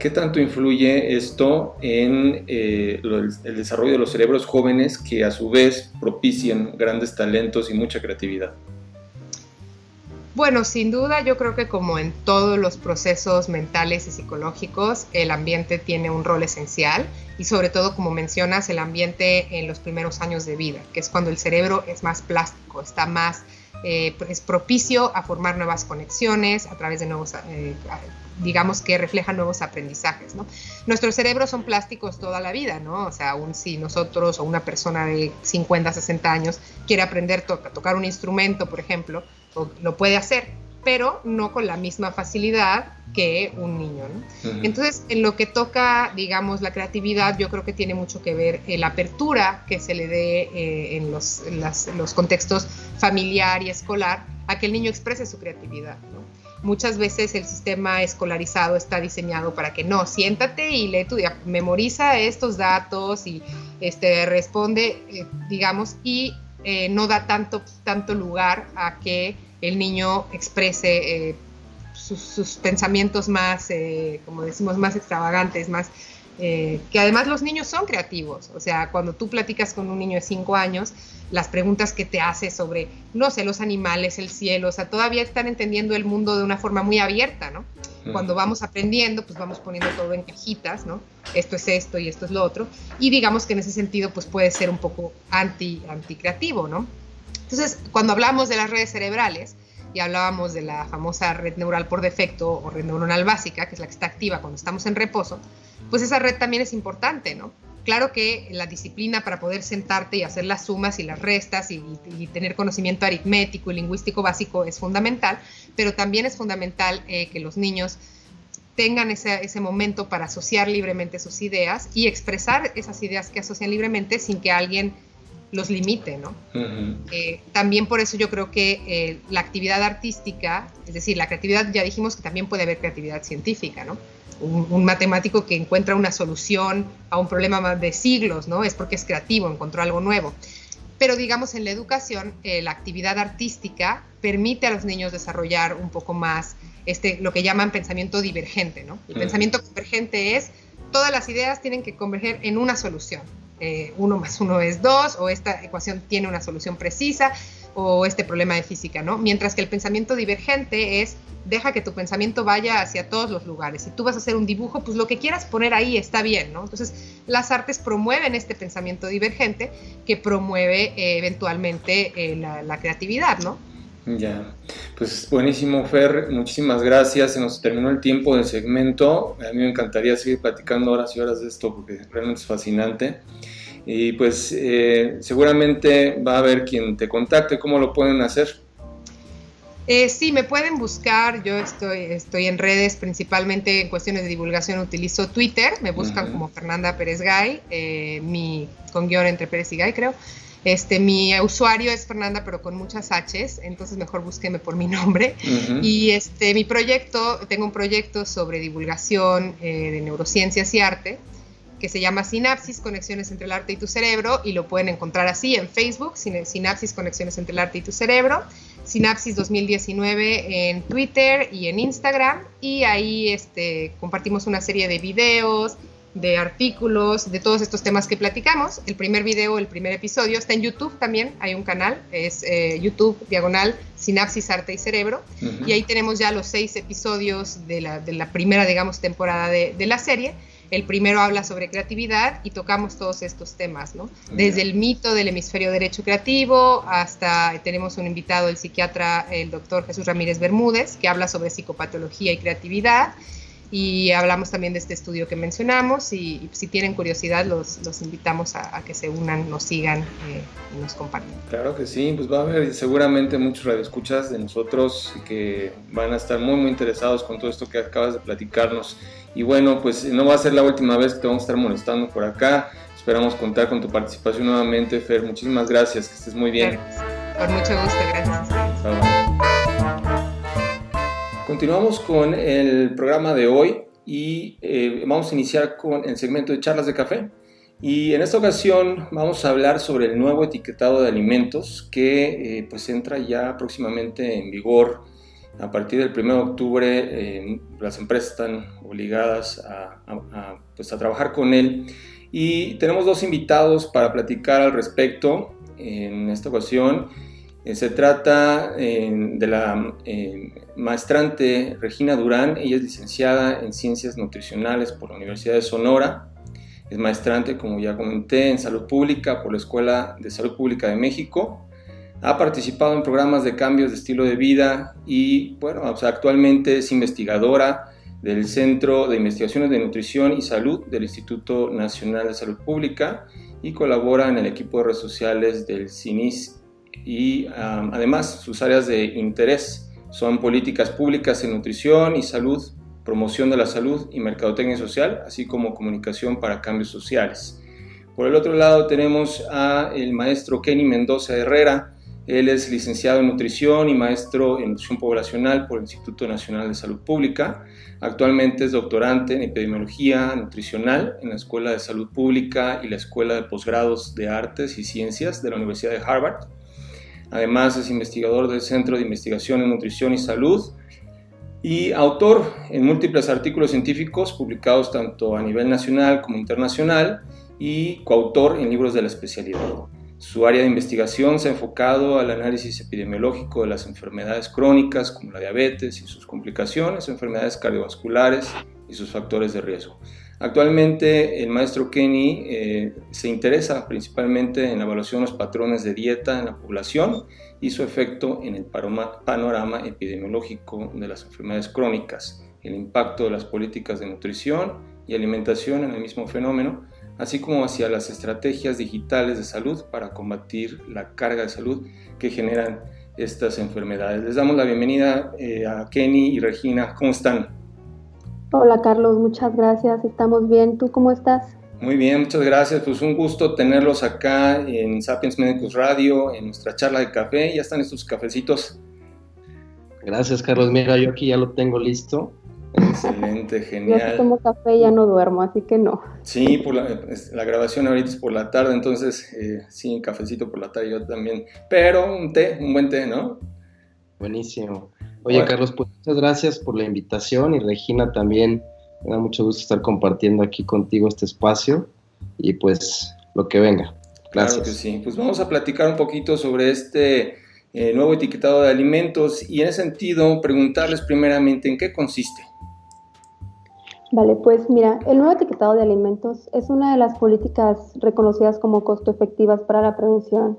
¿Qué tanto influye esto en eh, el desarrollo de los cerebros jóvenes que a su vez propician grandes talentos y mucha creatividad? Bueno, sin duda yo creo que como en todos los procesos mentales y psicológicos, el ambiente tiene un rol esencial y sobre todo, como mencionas, el ambiente en los primeros años de vida, que es cuando el cerebro es más plástico, está más, eh, es propicio a formar nuevas conexiones a través de nuevos eh, digamos que reflejan nuevos aprendizajes, ¿no? Nuestros cerebros son plásticos toda la vida, ¿no? O sea, aún si nosotros o una persona de 50, 60 años quiere aprender a tocar un instrumento, por ejemplo, lo puede hacer, pero no con la misma facilidad que un niño. ¿no? Entonces, en lo que toca, digamos, la creatividad, yo creo que tiene mucho que ver la apertura que se le dé eh, en, los, en los contextos familiar y escolar a que el niño exprese su creatividad. ¿no? Muchas veces el sistema escolarizado está diseñado para que no, siéntate y lee tu, memoriza estos datos y este, responde, eh, digamos, y eh, no da tanto, tanto lugar a que el niño exprese eh, sus, pensamientos más, como decimos, más extravagantes, más... que además los niños son creativos, o sea, cuando tú platicas con un niño de 5 años, las preguntas que te hace sobre, no sé, los animales, el cielo, o sea, todavía están entendiendo el mundo de una forma muy abierta, ¿no? Cuando vamos aprendiendo, pues vamos poniendo todo en cajitas, ¿no? Esto es esto y esto es lo otro. Y digamos que en ese sentido, pues puede ser un poco anti, creativo ¿no? Entonces, cuando hablamos de las redes cerebrales, y hablábamos de la famosa red neural por defecto o red neuronal básica, que es la que está activa cuando estamos en reposo, pues esa red también es importante, ¿no? Claro que la disciplina para poder sentarte y hacer las sumas y las restas y, tener conocimiento aritmético y lingüístico básico es fundamental, pero también es fundamental eh, que los niños tengan ese, momento para asociar libremente sus ideas y expresar esas ideas que asocian libremente sin que alguien los limite, ¿no? Eh, también por eso yo creo que eh, la actividad artística, es decir, la creatividad, ya dijimos que también puede haber creatividad científica, ¿no? Un, matemático que encuentra una solución a un problema de siglos, ¿no? Es porque es creativo, encontró algo nuevo. Pero digamos, en la educación, eh, la actividad artística permite a los niños desarrollar un poco más este, lo que llaman pensamiento divergente, ¿no? El pensamiento convergente es todas las ideas tienen que converger en una solución. Eh, uno más uno es dos, o esta ecuación tiene una solución precisa, o este problema de física, ¿no? Mientras que el pensamiento divergente es deja que tu pensamiento vaya hacia todos los lugares. Si tú vas a hacer un dibujo, pues lo que quieras poner ahí está bien, ¿no? Entonces, las artes promueven este pensamiento divergente que promueve eh, eventualmente eh, la, creatividad, ¿no? Ya, pues buenísimo, Fer, muchísimas gracias. Se nos terminó el tiempo del segmento. A mí me encantaría seguir platicando horas y horas de esto porque realmente es fascinante. Y pues eh, seguramente va a haber quien te contacte. ¿Cómo lo pueden hacer? Eh, sí, me pueden buscar. Yo estoy, estoy en redes, principalmente en cuestiones de divulgación utilizo Twitter. Me buscan como Fernanda Pérez Gay, eh, mi, con guion entre Pérez y Gay, creo. Este, mi usuario es Fernanda, pero con muchas Hs, entonces mejor búsqueme por mi [LAUGHS] nombre. Y este, mi proyecto, tengo un proyecto sobre divulgación de neurociencias y arte que se llama Sinapsis, Conexiones entre el Arte y tu Cerebro, y lo pueden encontrar así en Facebook, Sinapsis, Conexiones entre el Arte y tu Cerebro. Sinapsis 2019 en Twitter y en Instagram y ahí este, compartimos una serie de videos, de artículos, de todos estos temas que platicamos. El primer video, el primer episodio está en YouTube también, hay un canal, es eh, YouTube diagonal Sinapsis Arte y Cerebro, y ahí tenemos ya los seis episodios de la, de la primera, digamos, temporada de, de la serie el primero habla sobre creatividad y tocamos todos estos temas, ¿no? Desde el mito del hemisferio derecho creativo hasta tenemos un invitado, el psiquiatra, el doctor Jesús Ramírez Bermúdez, que habla sobre psicopatología y creatividad. Y hablamos también de este estudio que mencionamos y, si tienen curiosidad los, los invitamos a, que se unan, nos sigan eh, y nos compartan. Claro que sí, pues va a haber seguramente muchos radioescuchas de nosotros que van a estar muy muy interesados con todo esto que acabas de platicarnos. Y bueno, pues no va a ser la última vez que te vamos a estar molestando por acá. Esperamos contar con tu participación nuevamente, Fer. Muchísimas gracias, que estés muy bien. Con mucho gusto, gracias Continuamos con el programa de hoy y eh, vamos a iniciar con el segmento de charlas de café. Y en esta ocasión vamos a hablar sobre el nuevo etiquetado de alimentos que eh, pues entra ya próximamente en vigor a partir del 1 de octubre eh, las empresas están obligadas a, pues a, trabajar con él. Y tenemos dos invitados para platicar al respecto en esta ocasión. Eh, se trata eh, de la maestrante Regina Durán, ella es licenciada en Ciencias Nutricionales por la Universidad de Sonora, es maestrante, como ya comenté, en Salud Pública por la Escuela de Salud Pública de México ha participado en programas de cambios de estilo de vida y, bueno, actualmente es investigadora del Centro de Investigaciones de Nutrición y Salud del Instituto Nacional de Salud Pública y colabora en el equipo de redes sociales del CINIS. Y además sus áreas de interés son políticas públicas en nutrición y salud, promoción de la salud y mercadotecnia social, así como comunicación para cambios sociales. Por el otro lado tenemos a el maestro Kenny Mendoza Herrera, él es licenciado en nutrición y maestro en nutrición poblacional por el Instituto Nacional de Salud Pública. Actualmente es doctorante en epidemiología nutricional en la Escuela de Salud Pública y la Escuela de Posgrados de Artes y Ciencias de la Universidad de Harvard. Además es investigador del Centro de Investigación en Nutrición y Salud y autor en múltiples artículos científicos publicados tanto a nivel nacional como internacional y coautor en libros de la especialidad. Su área de investigación se ha enfocado al análisis epidemiológico de las enfermedades crónicas como la diabetes y sus complicaciones, enfermedades cardiovasculares y sus factores de riesgo. Actualmente el maestro Kenny eh, se interesa principalmente en la evaluación de los patrones de dieta en la población y su efecto en el panorama epidemiológico de las enfermedades crónicas, el impacto de las políticas de nutrición y alimentación en el mismo fenómeno, así como hacia las estrategias digitales de salud para combatir la carga de salud que generan estas enfermedades. Les damos la bienvenida eh, a Kenny y Regina. ¿Cómo están? Hola Carlos, muchas gracias. Estamos bien. ¿Tú cómo estás? Muy bien, muchas gracias. Pues un gusto tenerlos acá en Sapiens Medicus Radio, en nuestra charla de café. Ya están estos cafecitos. Gracias, Carlos. Mira, yo aquí ya lo tengo listo. Excelente, [LAUGHS] genial. Yo si tomo café ya no duermo, así que no. Sí, por la, grabación ahorita es por la tarde, entonces eh, sí, cafecito por la tarde yo también. Pero un té, un buen té, ¿no? Buenísimo. Oye, Carlos, pues muchas gracias por la invitación y Regina también. Me da mucho gusto estar compartiendo aquí contigo este espacio y pues lo que venga. Gracias. Claro que sí. Pues vamos a platicar un poquito sobre este eh, nuevo etiquetado de alimentos y en ese sentido preguntarles primeramente en qué consiste. Vale, pues mira, el nuevo etiquetado de alimentos es una de las políticas reconocidas como costo efectivas para la prevención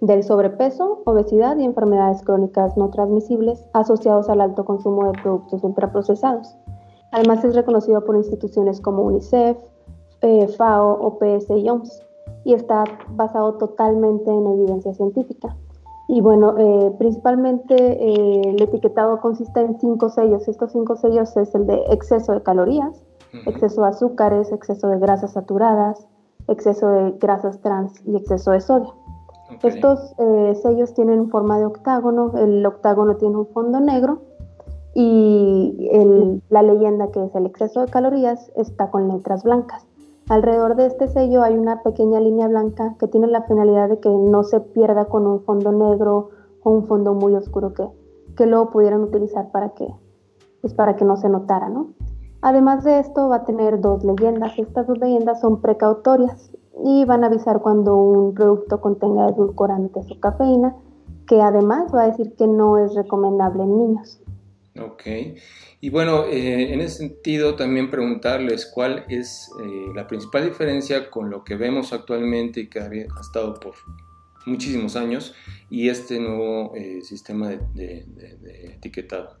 del sobrepeso, obesidad y enfermedades crónicas no transmisibles asociados al alto consumo de productos ultraprocesados. Además es reconocido por instituciones como UNICEF, eh, FAO, OPS y OMS y está basado totalmente en evidencia científica. Y bueno, eh, principalmente eh, el etiquetado consiste en cinco sellos. Estos cinco sellos es el de exceso de calorías, exceso de azúcares, exceso de grasas saturadas, exceso de grasas trans y exceso de sodio. Estos eh, sellos tienen forma de octágono, el octágono tiene un fondo negro y la leyenda que es el exceso de calorías está con letras blancas. Alrededor de este sello hay una pequeña línea blanca que tiene la finalidad de que no se pierda con un fondo negro o un fondo muy oscuro que, que luego pudieran utilizar para que, pues para que no se notara, ¿no? Además de esto va a tener dos leyendas. Estas dos leyendas son precautorias y van a avisar cuando un producto contenga edulcorantes o cafeína, que además va a decir que no es recomendable en niños. Ok. Y bueno, eh, en ese sentido también preguntarles cuál es eh, la principal diferencia con lo que vemos actualmente y que ha estado por muchísimos años y este nuevo eh, sistema de, etiquetado.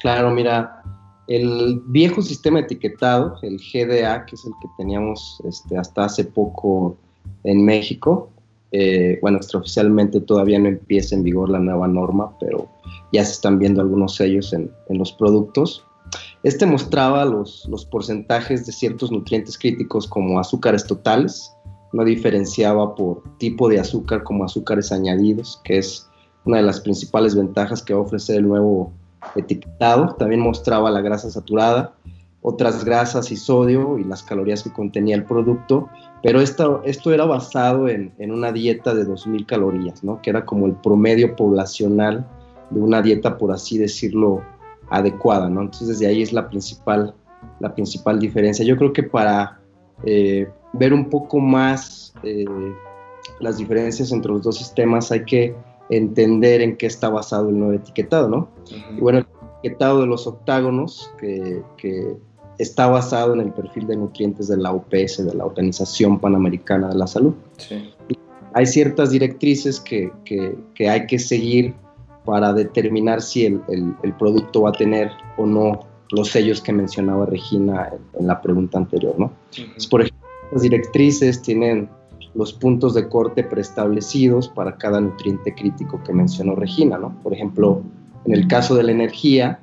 Claro, mira, el viejo sistema de etiquetado, el GDA, que es el que teníamos este, hasta hace poco en México, eh, bueno, extraoficialmente todavía no empieza en vigor la nueva norma, pero ya se están viendo algunos sellos en, los productos. Este mostraba los, los, porcentajes de ciertos nutrientes críticos como azúcares totales, no diferenciaba por tipo de azúcar como azúcares añadidos, que es una de las principales ventajas que ofrecer el nuevo etiquetado. También mostraba la grasa saturada, otras grasas y sodio y las calorías que contenía el producto, pero esto, esto era basado en, una dieta de 2.000 calorías, ¿no? que era como el promedio poblacional de una dieta, por así decirlo, adecuada. ¿no? Entonces, desde ahí es la principal, la principal diferencia. Yo creo que para eh, ver un poco más eh, las diferencias entre los dos sistemas hay que entender en qué está basado el nuevo etiquetado, ¿no? Y bueno, el etiquetado de los octágonos, que, que está basado en el perfil de nutrientes de la OPS, de la Organización Panamericana de la Salud. Hay ciertas directrices que, que, hay que seguir para determinar si el, el, producto va a tener o no los sellos que mencionaba Regina en, la pregunta anterior. ¿no? por ejemplo, las directrices tienen los puntos de corte preestablecidos para cada nutriente crítico que mencionó Regina. ¿no? Por ejemplo, en el caso de la energía,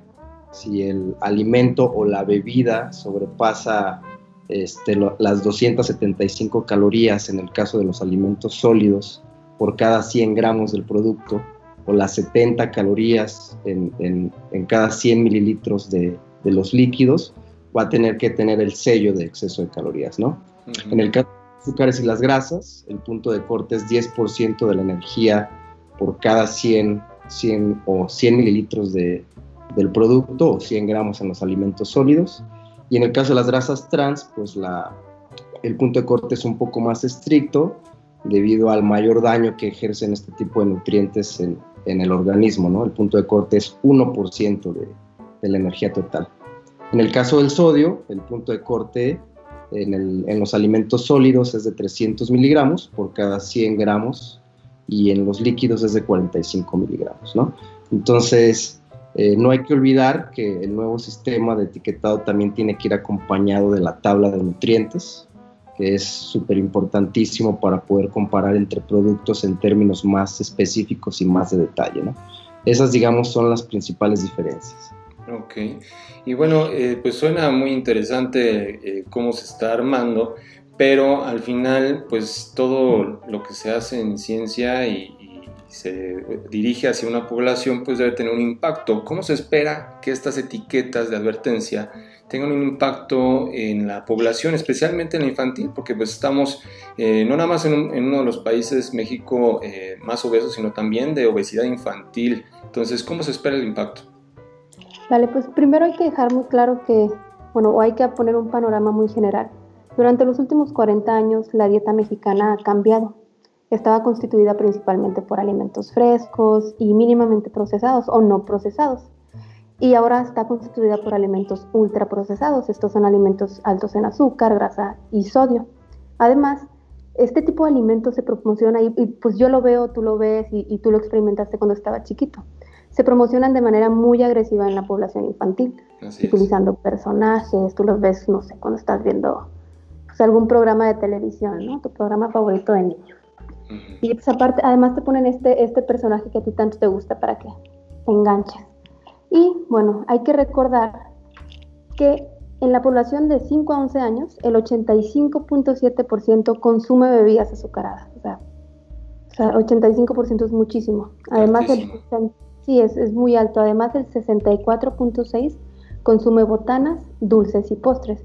si el alimento o la bebida sobrepasa este, las 275 calorías en el caso de los alimentos sólidos por cada 100 gramos del producto o las 70 calorías en, cada 100 mililitros de, los líquidos, va a tener que tener el sello de exceso de calorías, ¿no? En el caso de los azúcares y las grasas, el punto de corte es 10% de la energía por cada 100, 100 o 100 mililitros de, del producto o 100 gramos en los alimentos sólidos. Y en el caso de las grasas trans, pues la, el punto de corte es un poco más estricto debido al mayor daño que ejercen este tipo de nutrientes en, en el organismo. ¿no? El punto de corte es 1% de, de, la energía total. En el caso del sodio, el punto de corte en, el, en los alimentos sólidos es de 300 miligramos por cada 100 gramos y en los líquidos es de 45 miligramos. ¿no? Entonces, eh, no hay que olvidar que el nuevo sistema de etiquetado también tiene que ir acompañado de la tabla de nutrientes, que es súper importantísimo para poder comparar entre productos en términos más específicos y más de detalle. ¿no? Esas, digamos, son las principales diferencias. Ok, y bueno, eh, pues suena muy interesante eh, cómo se está armando, pero al final, pues todo lo que se hace en ciencia y, se dirige hacia una población, pues debe tener un impacto. ¿Cómo se espera que estas etiquetas de advertencia tengan un impacto en la población, especialmente en la infantil? Porque pues estamos eh, no nada más en, uno de los países, México, eh, más obesos, sino también de obesidad infantil. Entonces, ¿cómo se espera el impacto? Vale, pues primero hay que dejar muy claro que, bueno, hay que poner un panorama muy general. Durante los últimos 40 años la dieta mexicana ha cambiado estaba constituida principalmente por alimentos frescos y mínimamente procesados o no procesados. Y ahora está constituida por alimentos ultraprocesados. Estos son alimentos altos en azúcar, grasa y sodio. Además, este tipo de alimentos se promociona, y, pues yo lo veo, tú lo ves y, tú lo experimentaste cuando estaba chiquito. Se promocionan de manera muy agresiva en la población infantil, utilizando personajes, tú los ves, no sé, cuando estás viendo pues, algún programa de televisión, ¿no? Tu programa favorito de niños. Y pues aparte, además te ponen este, este personaje que a ti tanto te gusta para que te enganches. Y bueno, hay que recordar que en la población de 5 a 11 años, el 85.7% consume bebidas azucaradas. O sea, o sea 85% es muchísimo. Además, el, sí, es, es muy alto. Además, el 64.6% consume botanas, dulces y postres.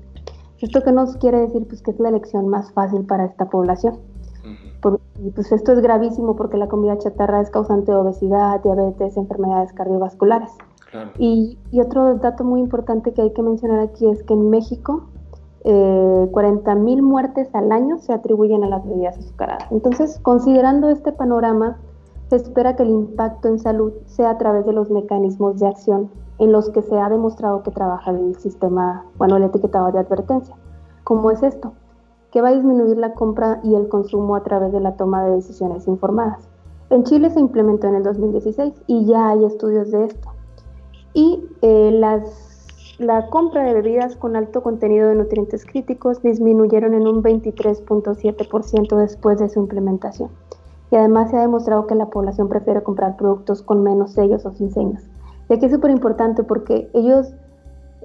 ¿Esto qué nos quiere decir? Pues que es la elección más fácil para esta población pues esto es gravísimo porque la comida chatarra es causante de obesidad, diabetes, enfermedades cardiovasculares. Y, otro dato muy importante que hay que mencionar aquí es que en México eh, 40.000 muertes al año se atribuyen a las bebidas azucaradas. Entonces, considerando este panorama, se espera que el impacto en salud sea a través de los mecanismos de acción en los que se ha demostrado que trabaja el sistema, bueno, el etiquetado de advertencia. ¿Cómo es esto? Que va a disminuir la compra y el consumo a través de la toma de decisiones informadas. En Chile se implementó en el 2016 y ya hay estudios de esto. Y eh, la compra de bebidas con alto contenido de nutrientes críticos disminuyeron en un 23.7% después de su implementación. Y además se ha demostrado que la población prefiere comprar productos con menos sellos o sin señas. Y aquí es súper importante porque ellos,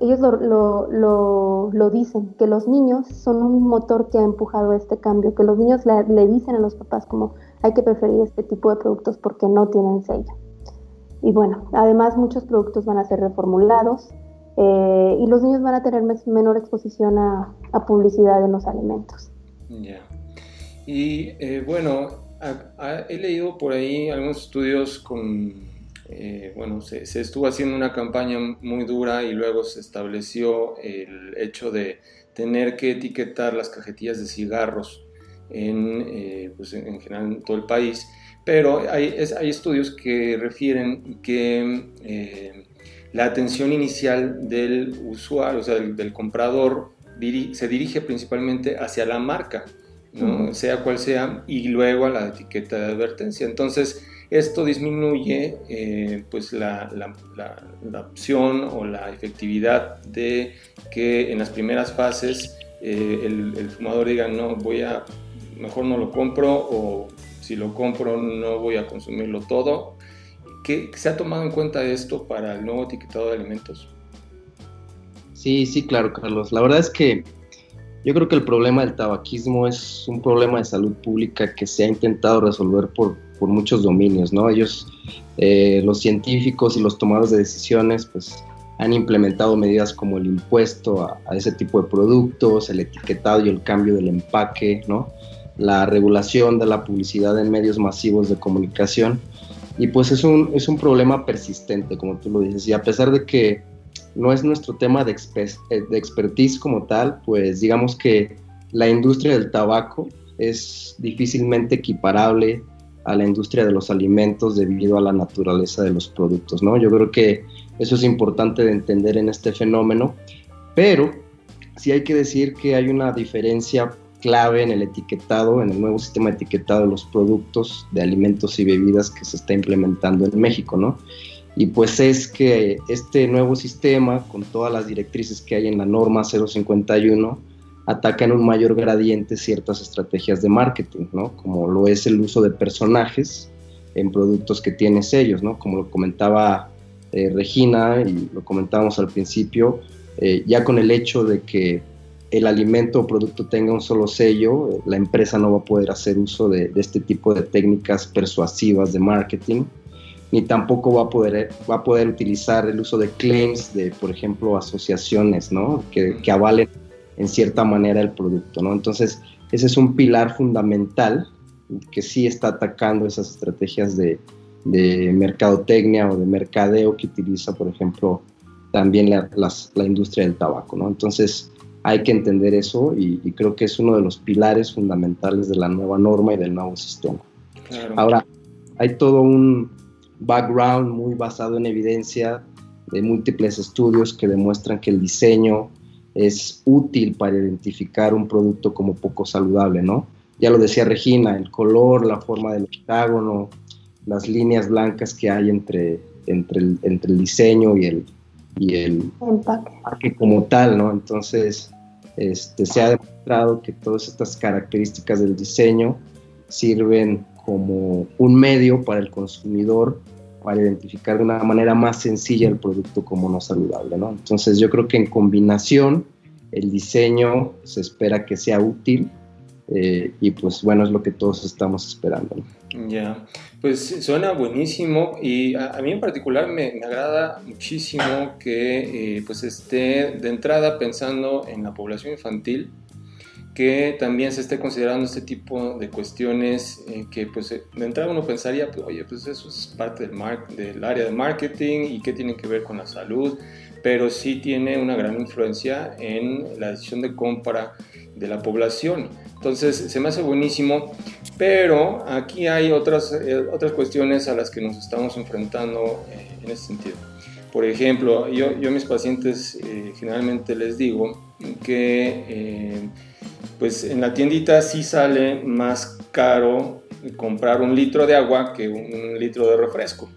ellos lo, lo, dicen, que los niños son un motor que ha empujado este cambio, que los niños le, dicen a los papás como hay que preferir este tipo de productos porque no tienen sello. Y bueno, además muchos productos van a ser reformulados eh, y los niños van a tener menor exposición a, publicidad en los alimentos. Ya. Y eh, bueno, he leído por ahí algunos estudios con eh, bueno, se, estuvo haciendo una campaña muy dura y luego se estableció el hecho de tener que etiquetar las cajetillas de cigarros en, eh, pues en, general en todo el país, pero hay, hay estudios que refieren que eh, la atención inicial del usuario, o sea, del, comprador, se dirige principalmente hacia la marca, sea cual sea, y luego a la etiqueta de advertencia. Entonces, esto disminuye eh, pues la, opción o la efectividad de que en las primeras fases eh, el, fumador diga no voy a mejor no lo compro o si lo compro no voy a consumirlo todo. ¿Qué, ¿Se ha tomado en cuenta esto para el nuevo etiquetado de alimentos? Sí, sí, claro, Carlos. La verdad es que yo creo que el problema del tabaquismo es un problema de salud pública que se ha intentado resolver por por muchos dominios, ¿no? Ellos, eh, los científicos y los tomadores de decisiones, pues han implementado medidas como el impuesto a, ese tipo de productos, el etiquetado y el cambio del empaque, ¿no? La regulación de la publicidad en medios masivos de comunicación. Y pues es un, es un problema persistente, como tú lo dices. Y a pesar de que no es nuestro tema de, eh, de expertise como tal, pues digamos que la industria del tabaco es difícilmente equiparable a la industria de los alimentos debido a la naturaleza de los productos, ¿no? Yo creo que eso es importante de entender en este fenómeno, pero sí hay que decir que hay una diferencia clave en el etiquetado, en el nuevo sistema de etiquetado de los productos de alimentos y bebidas que se está implementando en México, ¿no? Y pues es que este nuevo sistema, con todas las directrices que hay en la norma 051, ataca en un mayor gradiente ciertas estrategias de marketing, ¿no? Como lo es el uso de personajes en productos que tienen sellos, ¿no? Como lo comentaba eh, Regina y lo comentábamos al principio, eh, ya con el hecho de que el alimento o producto tenga un solo sello, la empresa no va a poder hacer uso de, este tipo de técnicas persuasivas de marketing, ni tampoco va a poder, va a poder utilizar el uso de claims de, por ejemplo, asociaciones, ¿no? Que, que avalen en cierta manera el producto, ¿no? Entonces, ese es un pilar fundamental que sí está atacando esas estrategias de, mercadotecnia o de mercadeo que utiliza, por ejemplo, también la, industria del tabaco, ¿no? Entonces, hay que entender eso y, creo que es uno de los pilares fundamentales de la nueva norma y del nuevo sistema. Ahora, hay todo un background muy basado en evidencia de múltiples estudios que demuestran que el diseño es útil para identificar un producto como poco saludable, ¿no? Ya lo decía Regina, el color, la forma del octágono, las líneas blancas que hay entre, entre, el, entre el diseño y el, y el empaque como tal, ¿no? Entonces, este, se ha demostrado que todas estas características del diseño sirven como un medio para el consumidor para identificar de una manera más sencilla el producto como no saludable, ¿no? Entonces yo creo que en combinación el diseño se espera que sea útil eh, y pues bueno, es lo que todos estamos esperando. Ya, pues suena buenísimo y a, mí en particular me, agrada muchísimo que eh, pues esté de entrada pensando en la población infantil que también se esté considerando este tipo de cuestiones eh, que pues de entrada uno pensaría, pues, oye, pues eso es parte del, del área de marketing y qué tiene que ver con la salud, pero sí tiene una gran influencia en la decisión de compra de la población. Entonces se me hace buenísimo, pero aquí hay otras, eh, otras cuestiones a las que nos estamos enfrentando eh, en este sentido. Por ejemplo, yo, yo a mis pacientes eh, generalmente les digo que pues en la tiendita sí sale más caro comprar un litro de agua que un litro de refresco.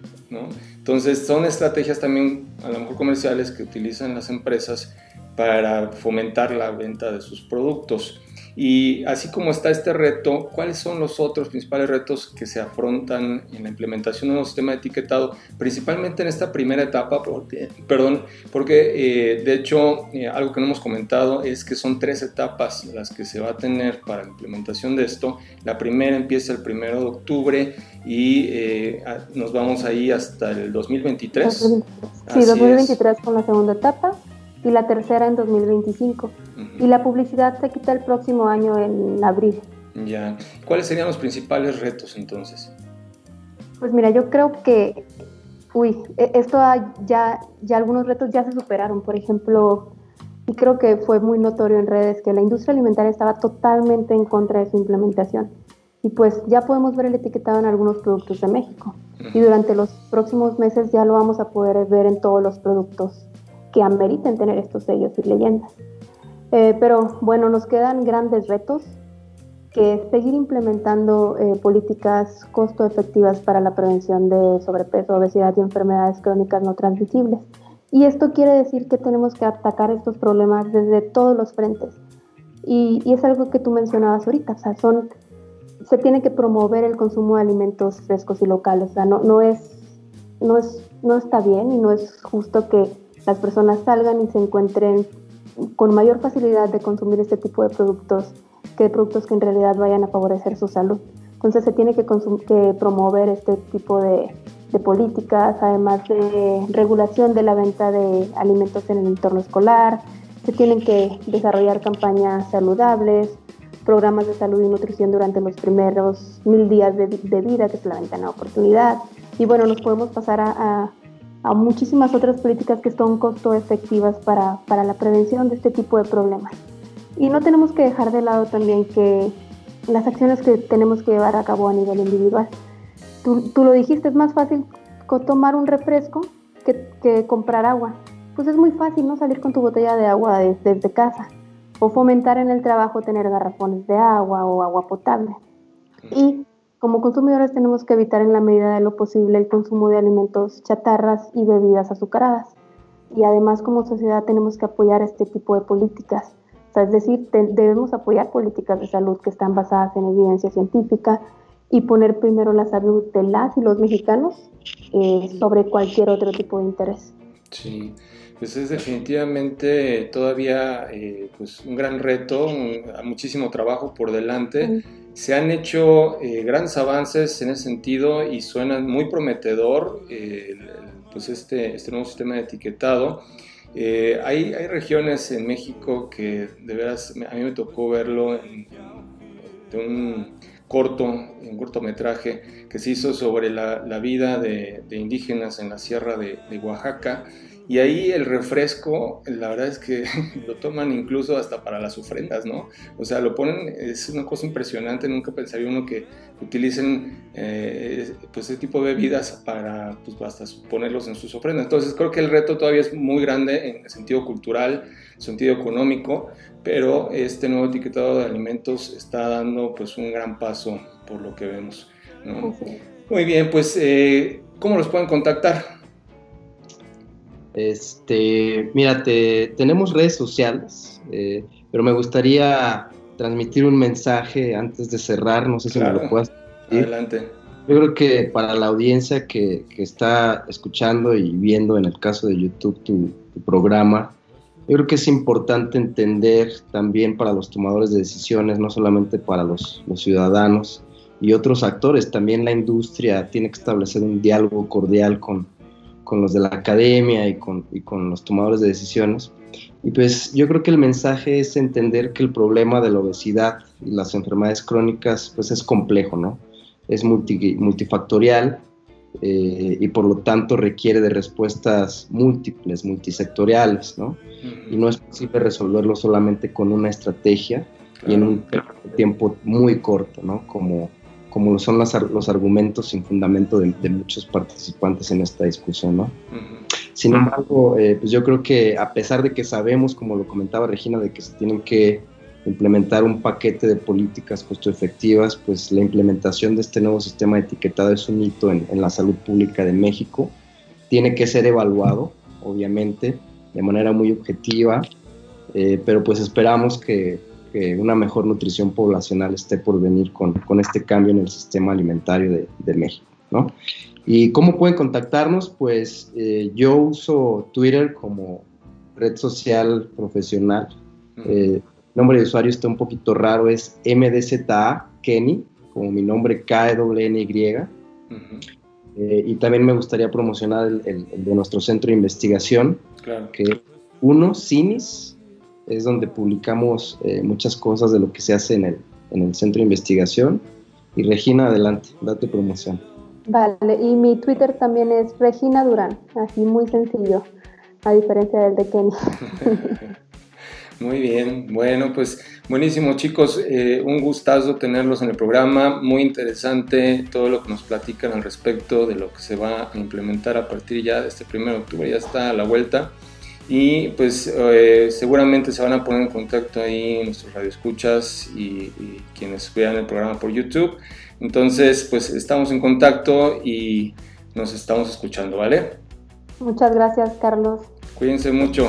Entonces son estrategias también a lo mejor comerciales que utilizan las empresas para fomentar la venta de sus productos. Y así como está este reto, ¿cuáles son los otros principales retos que se afrontan en la implementación de un sistema de etiquetado, principalmente en esta primera etapa? Porque, perdón, porque eh, de hecho eh, algo que no hemos comentado es que son tres etapas las que se va a tener para la implementación de esto. La primera empieza el primero de octubre y eh, nos vamos ahí hasta el 2023. Sí, 2023 con la segunda etapa y la tercera en 2025. Y la publicidad se quita el próximo año en abril. Ya. ¿Cuáles serían los principales retos entonces? Pues mira, yo creo que, uy, e, esto ya, ya algunos retos ya se superaron. Por ejemplo, y creo que fue muy notorio en redes que la industria alimentaria estaba totalmente en contra de su implementación. Y pues ya podemos ver el etiquetado en algunos productos de México. Y durante los próximos meses ya lo vamos a poder ver en todos los productos que ameriten tener estos sellos y leyendas. Eh, pero bueno, nos quedan grandes retos, que es seguir implementando eh, políticas costo efectivas para la prevención de sobrepeso, obesidad y enfermedades crónicas no transmisibles. Y esto quiere decir que tenemos que atacar estos problemas desde todos los frentes. Y, y, es algo que tú mencionabas ahorita, o sea, son, se tiene que promover el consumo de alimentos frescos y locales, o sea, no, no, es, no, es, no está bien y no es justo que las personas salgan y se encuentren con mayor facilidad de consumir este tipo de productos que productos que en realidad vayan a favorecer su salud. Entonces se tiene que, promover este tipo de, políticas, además de regulación de la venta de alimentos en el entorno escolar, se tienen que desarrollar campañas saludables, programas de salud y nutrición durante los primeros mil días de, vida, que es la ventana de oportunidad. Y bueno, nos podemos pasar a muchísimas otras políticas que son costo efectivas para, para, la prevención de este tipo de problemas. Y no tenemos que dejar de lado también que las acciones que tenemos que llevar a cabo a nivel individual. Tú, tú lo dijiste, es más fácil tomar un refresco que, que, comprar agua. Pues es muy fácil, ¿no? Salir con tu botella de agua desde, desde casa o fomentar en el trabajo tener garrafones de agua o agua potable. Y como consumidores tenemos que evitar en la medida de lo posible el consumo de alimentos chatarras y bebidas azucaradas. Y además como sociedad tenemos que apoyar este tipo de políticas. es decir, debemos apoyar políticas de salud que están basadas en evidencia científica y poner primero la salud de las y los mexicanos eh, sobre cualquier otro tipo de interés. Sí, pues es definitivamente todavía eh, pues un gran reto, muchísimo trabajo por delante. Se han hecho eh, grandes avances en ese sentido y suena muy prometedor eh, pues este, este nuevo sistema de etiquetado. Eh, hay, hay, regiones en México que de veras a mí me tocó verlo en, un corto, un cortometraje que se hizo sobre la, la vida de, de, indígenas en la sierra de, de Oaxaca y ahí el refresco, la verdad es que [LAUGHS] lo toman incluso hasta para las ofrendas, ¿no? O sea, lo ponen, es una cosa impresionante, nunca pensaría uno que utilicen eh, pues ese tipo de bebidas para pues, hasta ponerlos en sus ofrendas. Entonces creo que el reto todavía es muy grande en el sentido cultural, en sentido económico, pero este nuevo etiquetado de alimentos está dando pues un gran paso por lo que vemos. ¿no? Muy bien, pues eh, ¿cómo los pueden contactar? Este, mira, tenemos redes sociales, eh, pero me gustaría transmitir un mensaje antes de cerrar, no sé si me lo puedas decir. Adelante. Yo creo que para la audiencia que, está escuchando y viendo en el caso de YouTube tu, programa, yo creo que es importante entender también para los tomadores de decisiones, no solamente para los, los ciudadanos y otros actores, también la industria tiene que establecer un diálogo cordial con, con los de la academia y con, y con los tomadores de decisiones. Y pues yo creo que el mensaje es entender que el problema de la obesidad y las enfermedades crónicas pues es complejo, ¿no? Es multifactorial eh, y por lo tanto requiere de respuestas múltiples, multisectoriales, ¿no? Y no es posible resolverlo solamente con una estrategia y en un tiempo muy corto, ¿no? Como, como son los, los argumentos sin fundamento de, muchos participantes en esta discusión, ¿no? Sin embargo, eh, pues yo creo que a pesar de que sabemos, como lo comentaba Regina, de que se tienen que implementar un paquete de políticas costo efectivas, pues la implementación de este nuevo sistema de etiquetado es un hito en, la salud pública de México. Tiene que ser evaluado, obviamente, de manera muy objetiva, eh, pero pues esperamos que, una mejor nutrición poblacional esté por venir con, con este cambio en el sistema alimentario de, de México, ¿no? ¿Y cómo pueden contactarnos? Pues eh, yo uso Twitter como red social profesional. Eh, nombre de usuario está un poquito raro, es MDZA Kenny, como mi nombre K-E-N-Y. Eh, y también me gustaría promocionar el, de nuestro centro de investigación, que uno, CINIS, es donde publicamos muchas cosas de lo que se hace en el, en el centro de investigación. Y Regina, adelante, date promoción. Vale, y mi Twitter también es Regina Durán, así muy sencillo, a diferencia del de Kenny. [LAUGHS] Muy bien, bueno, pues buenísimo chicos, eh, un gustazo tenerlos en el programa, muy interesante todo lo que nos platican al respecto de lo que se va a implementar a partir ya de este 1 de octubre, ya está a la vuelta y pues eh, seguramente se van a poner en contacto ahí nuestros radioescuchas y, y quienes vean el programa por YouTube. Entonces, pues estamos en contacto y nos estamos escuchando, ¿vale? Muchas gracias, Carlos. Cuídense mucho.